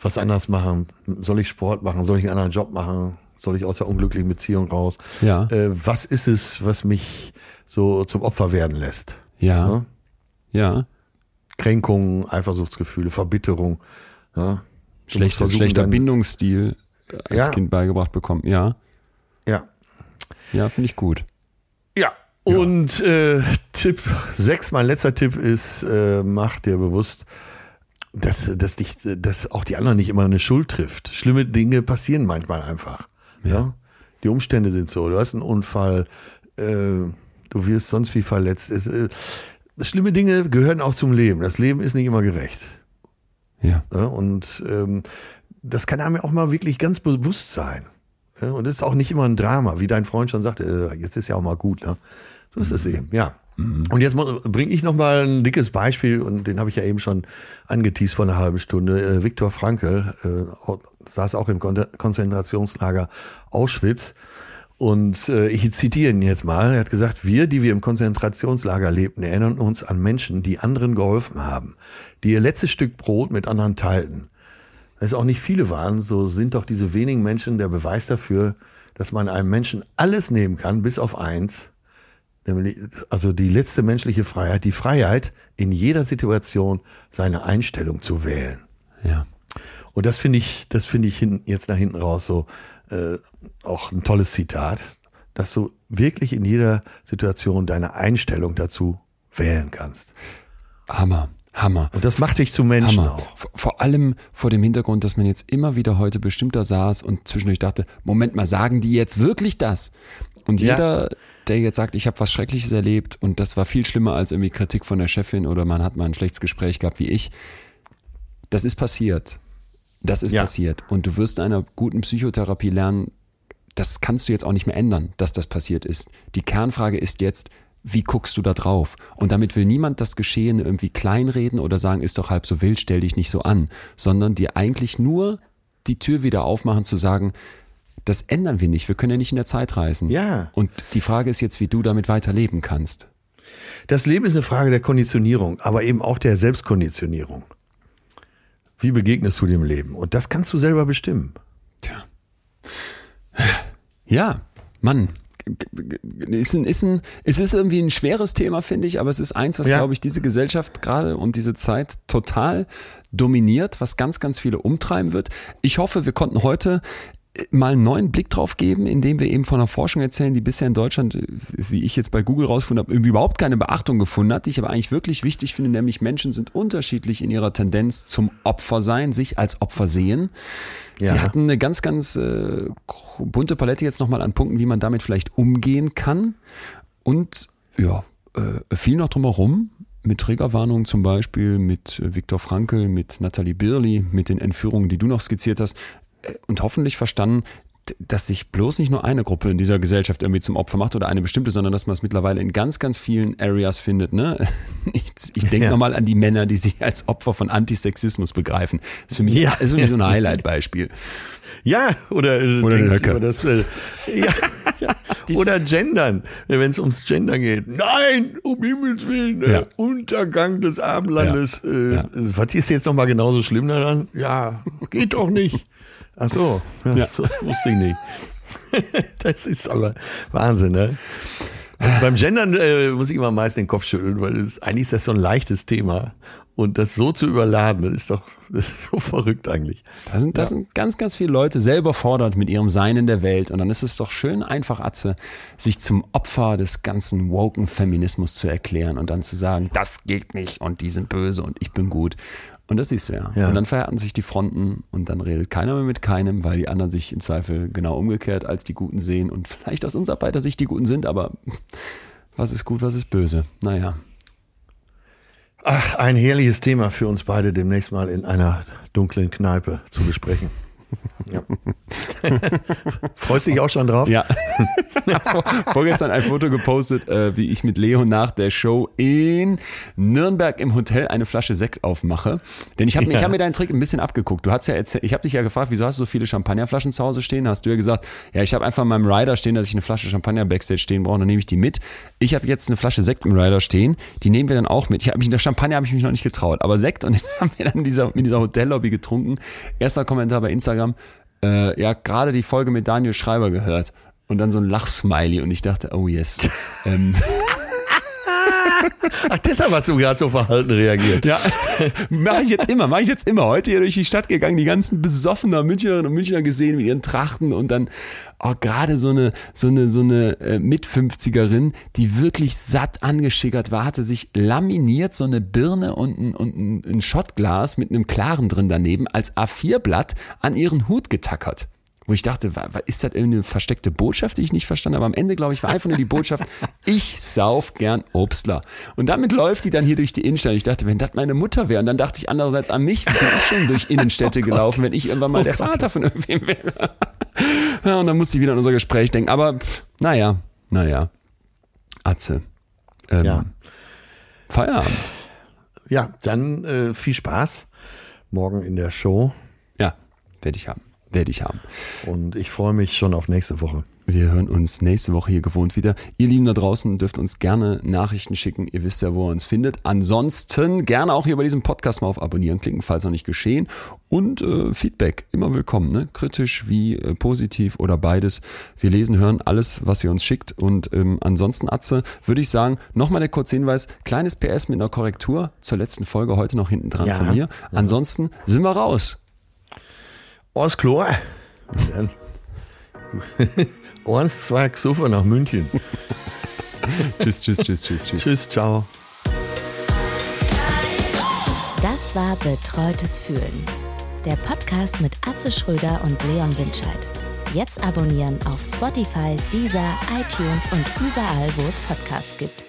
was anders machen? Soll ich Sport machen? Soll ich einen anderen Job machen? Soll ich aus der unglücklichen Beziehung raus? Ja. Äh, was ist es, was mich so zum Opfer werden lässt? Ja. Ja. Ja. Kränkungen, Eifersuchtsgefühle, Verbitterung. Ja? Schlechter, schlechter Bindungsstil als Ja. Kind beigebracht bekommen. Ja. Ja. Ja, finde ich gut. Ja. Und äh, Tipp 6, mein letzter Tipp ist, äh, mach dir bewusst, dass, dass dich, dass auch die anderen nicht immer eine Schuld trifft. Schlimme Dinge passieren manchmal einfach. Ja. Die Umstände sind so. Du hast einen Unfall, äh, du wirst sonst wie verletzt. Es, äh, schlimme Dinge gehören auch zum Leben. Das Leben ist nicht immer gerecht. Ja. Ja, und ähm, das kann einem ja auch mal wirklich ganz bewusst sein. Ja, und das ist auch nicht immer ein Drama, wie dein Freund schon sagte, äh, jetzt ist ja auch mal gut. Ne? So ist es eben, ja. Und jetzt bringe ich noch mal ein dickes Beispiel und den habe ich ja eben schon angeteased vor einer halben Stunde. Äh, Viktor Frankl äh, saß auch im Kon Konzentrationslager Auschwitz und äh, ich zitiere ihn jetzt mal. Er hat gesagt, wir, die wir im Konzentrationslager lebten, erinnern uns an Menschen, die anderen geholfen haben, die ihr letztes Stück Brot mit anderen teilten. Wenn es auch nicht viele waren, so sind doch diese wenigen Menschen der Beweis dafür, dass man einem Menschen alles nehmen kann, bis auf eins, nämlich also die letzte menschliche Freiheit, die Freiheit, in jeder Situation seine Einstellung zu wählen. Ja. Und das finde ich, das finde ich hin, jetzt nach hinten raus so äh, auch ein tolles Zitat, dass du wirklich in jeder Situation deine Einstellung dazu wählen kannst. Hammer. Hammer. Und das macht dich zu Menschen Hammer. auch. Vor- Vor allem vor dem Hintergrund, dass man jetzt immer wieder heute bestimmt da saß und zwischendurch dachte, Moment mal, sagen die jetzt wirklich das? Und Ja. jeder, der jetzt sagt, ich habe was Schreckliches erlebt und das war viel schlimmer als irgendwie Kritik von der Chefin oder man hat mal ein schlechtes Gespräch gehabt wie ich, das ist passiert. Das ist Ja. passiert. Und du wirst in einer guten Psychotherapie lernen, das kannst du jetzt auch nicht mehr ändern, dass das passiert ist. Die Kernfrage ist jetzt, wie guckst du da drauf? Und damit will niemand das Geschehen irgendwie kleinreden oder sagen, ist doch halb so wild, stell dich nicht so an, sondern dir eigentlich nur die Tür wieder aufmachen zu sagen, das ändern wir nicht, wir können ja nicht in der Zeit reisen. Ja. Und die Frage ist jetzt, wie du damit weiterleben kannst. Das Leben ist eine Frage der Konditionierung, aber eben auch der Selbstkonditionierung. Wie begegnest du dem Leben? Und das kannst du selber bestimmen. Tja. Ja, Mann. Ist ein, ist ein, es ist irgendwie ein schweres Thema, finde ich, aber es ist eins, was, Ja. glaube ich, diese Gesellschaft gerade und diese Zeit total dominiert, was ganz, ganz viele umtreiben wird. Ich hoffe, wir konnten heute mal einen neuen Blick drauf geben, indem wir eben von einer Forschung erzählen, die bisher in Deutschland, äh, wie ich jetzt bei Google rausgefunden habe, irgendwie überhaupt keine Beachtung gefunden hat, die ich aber eigentlich wirklich wichtig finde, nämlich Menschen sind unterschiedlich in ihrer Tendenz zum Opfer sein, sich als Opfer sehen. Ja. Wir hatten eine ganz, ganz äh, bunte Palette jetzt nochmal an Punkten, wie man damit vielleicht umgehen kann. Und ja, äh, viel noch drumherum, mit Triggerwarnungen zum Beispiel, mit äh, Viktor Frankl, mit Nathalie Birli, mit den Entführungen, die du noch skizziert hast und hoffentlich verstanden, dass sich bloß nicht nur eine Gruppe in dieser Gesellschaft irgendwie zum Opfer macht oder eine bestimmte, sondern dass man es mittlerweile in ganz, ganz vielen Areas findet. Ne? Ich, ich denke Ja. nochmal an die Männer, die sich als Opfer von Antisexismus begreifen. Das ist für mich ja. ist für mich so ein Highlight-Beispiel. Ja, oder, äh, Oder den Höcker. das, äh, ja, ja. Oder gendern, wenn es ums Gender geht. Nein, um Himmels Willen, äh, Ja. Untergang des Abendlandes. Äh. Was ist jetzt nochmal genauso schlimm daran? Ja, geht doch nicht. Ach so, ja, Ja. so wusste ich nicht. Das ist aber Wahnsinn, ne? Beim Gendern äh, muss ich immer meist den Kopf schütteln, weil das, eigentlich ist das so ein leichtes Thema. Und das so zu überladen, das ist doch das ist so verrückt eigentlich. Da sind, da sind ganz, ganz viele Leute selber fordernd mit ihrem Sein in der Welt. Und dann ist es doch schön einfach, Atze, sich zum Opfer des ganzen woken Feminismus zu erklären und dann zu sagen, das geht nicht und die sind böse und ich bin gut. Und das siehst du ja. Ja. Und dann verhärten sich die Fronten und dann redet keiner mehr mit keinem, weil die anderen sich im Zweifel genau umgekehrt als die Guten sehen und vielleicht aus unserer beider Sicht die Guten sind, aber was ist gut, was ist böse? Naja. Ach, ein herrliches Thema für uns beide demnächst mal in einer dunklen Kneipe zu besprechen. Ja. Freust dich auch schon drauf? Ja. Vor, vorgestern ein Foto gepostet, äh, wie ich mit Leo nach der Show in Nürnberg im Hotel eine Flasche Sekt aufmache. Denn ich habe ich Ja. hab mir deinen Trick ein bisschen abgeguckt. Du hast ja erzählt, ich habe dich ja gefragt, wieso hast du so viele Champagnerflaschen zu Hause stehen? Hast du ja gesagt, ja, ich habe einfach in meinem Rider stehen, dass ich eine Flasche Champagner Backstage stehen brauche, dann nehme ich die mit. Ich habe jetzt eine Flasche Sekt im Rider stehen, die nehmen wir dann auch mit. Ich habe mich in der Champagner habe ich mich noch nicht getraut, aber Sekt und den haben wir dann in dieser, in dieser Hotellobby getrunken. Erster Kommentar bei Instagram, äh, ja, gerade die Folge mit Daniel Schreiber gehört. Und dann so ein Lachsmiley und ich dachte, oh yes. ähm, Ach, deshalb hast du gerade so verhalten reagiert. ja, mache ich jetzt immer, mache ich jetzt immer. Heute hier durch die Stadt gegangen, die ganzen besoffener Münchnerinnen und Münchner gesehen mit ihren Trachten und dann oh, gerade so eine, so eine, so eine äh, Mit-50erin, die wirklich satt angeschickert war, hatte sich laminiert so eine Birne und ein, und ein Schottglas mit einem klaren drin daneben als A4-Blatt an ihren Hut getackert. Wo ich dachte, ist das irgendeine versteckte Botschaft, die ich nicht verstanden habe? Aber am Ende, glaube ich, war einfach nur die Botschaft, ich sauf gern Obstler. Und damit läuft die dann hier durch die Innenstadt. Ich dachte, wenn das meine Mutter wäre. Und dann dachte ich andererseits an mich, bin ich schon durch Innenstädte gelaufen, wenn ich irgendwann mal der Vater von irgendwem wäre. Ja, und dann musste ich wieder an unser Gespräch denken. Aber pff, naja, naja. Atze. Ähm, Ja. Feierabend. Ja, dann äh, viel Spaß morgen in der Show Ja, werde ich haben. Werde ich haben. und ich freue mich schon auf nächste Woche. Wir hören uns nächste Woche hier gewohnt wieder. Ihr Lieben da draußen dürft uns gerne Nachrichten schicken. Ihr wisst ja, wo ihr uns findet. Ansonsten gerne auch hier bei diesem Podcast mal auf Abonnieren klicken, falls noch nicht geschehen. Und äh, Feedback, immer willkommen. Ne? Kritisch wie äh, positiv oder beides. Wir lesen, hören alles, was ihr uns schickt. Und ähm, ansonsten, Atze, würde ich sagen, nochmal der kurze Hinweis. Kleines PS mit einer Korrektur zur letzten Folge heute noch hinten dran Ja. von mir. Ansonsten sind wir raus. Aus Chlor. Dann- Eins, zwei, Xuffer nach München. tschüss, tschüss, tschüss, tschüss, tschüss. Tschüss, ciao. Das war Betreutes Fühlen. Der Podcast mit Atze Schröder und Leon Windscheid. Jetzt abonnieren auf Spotify, Deezer, iTunes und überall, wo es Podcasts gibt.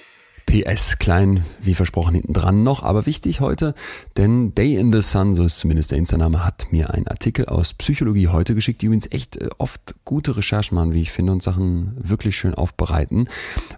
PS, klein, wie versprochen, hinten dran noch, aber wichtig heute, denn Day in the Sun, so ist zumindest der Insta-Name, hat mir einen Artikel aus Psychologie heute geschickt, die übrigens echt äh, oft gute Recherchen machen, wie ich finde, und Sachen wirklich schön aufbereiten,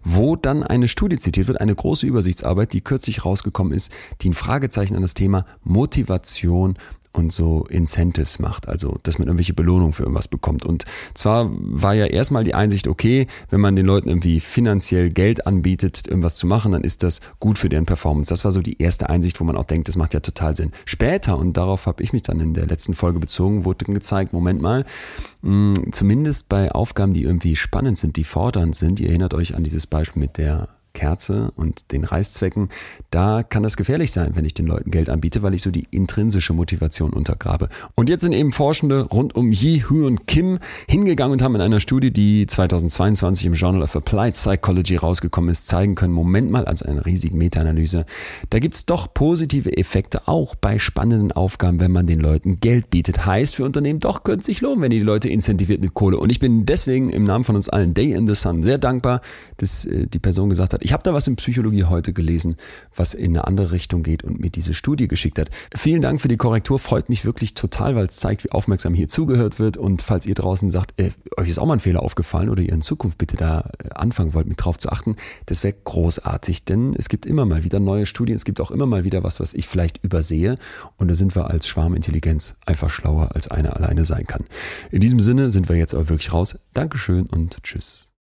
wo dann eine Studie zitiert wird, eine große Übersichtsarbeit, die kürzlich rausgekommen ist, die ein Fragezeichen an das Thema Motivation und so Incentives macht, also dass man irgendwelche Belohnungen für irgendwas bekommt. Und zwar war ja erstmal die Einsicht, okay, wenn man den Leuten irgendwie finanziell Geld anbietet, irgendwas zu machen, dann ist das gut für deren Performance. Das war so die erste Einsicht, wo man auch denkt, das macht ja total Sinn. Später, und darauf habe ich mich dann in der letzten Folge bezogen, wurde gezeigt, Moment mal, mh, zumindest bei Aufgaben, die irgendwie spannend sind, die fordernd sind, ihr erinnert euch an dieses Beispiel mit der Kerze und den Reißzwecken, da kann das gefährlich sein, wenn ich den Leuten Geld anbiete, weil ich so die intrinsische Motivation untergrabe. Und jetzt sind eben Forschende rund um Yi Hu und Kim hingegangen und haben in einer Studie, die 2022 im Journal of Applied Psychology rausgekommen ist, zeigen können, Moment mal, also eine riesige Meta-Analyse, da gibt's doch positive Effekte auch bei spannenden Aufgaben, wenn man den Leuten Geld bietet. Heißt für Unternehmen, doch könnte sich lohnen, wenn die Leute incentiviert mit Kohle. Und ich bin deswegen im Namen von uns allen Day in the Sun sehr dankbar, dass äh, die Person gesagt hat, ich habe da was in Psychologie heute gelesen, was in eine andere Richtung geht und mir diese Studie geschickt hat. Vielen Dank für die Korrektur, freut mich wirklich total, weil es zeigt, wie aufmerksam hier zugehört wird. Und falls ihr draußen sagt, äh, euch ist auch mal ein Fehler aufgefallen oder ihr in Zukunft bitte da äh, anfangen wollt, mit drauf zu achten, das wäre großartig, denn es gibt immer mal wieder neue Studien, es gibt auch immer mal wieder was, was ich vielleicht übersehe. Und da sind wir als Schwarmintelligenz einfach schlauer, als einer alleine sein kann. In diesem Sinne sind wir jetzt aber wirklich raus. Dankeschön und tschüss.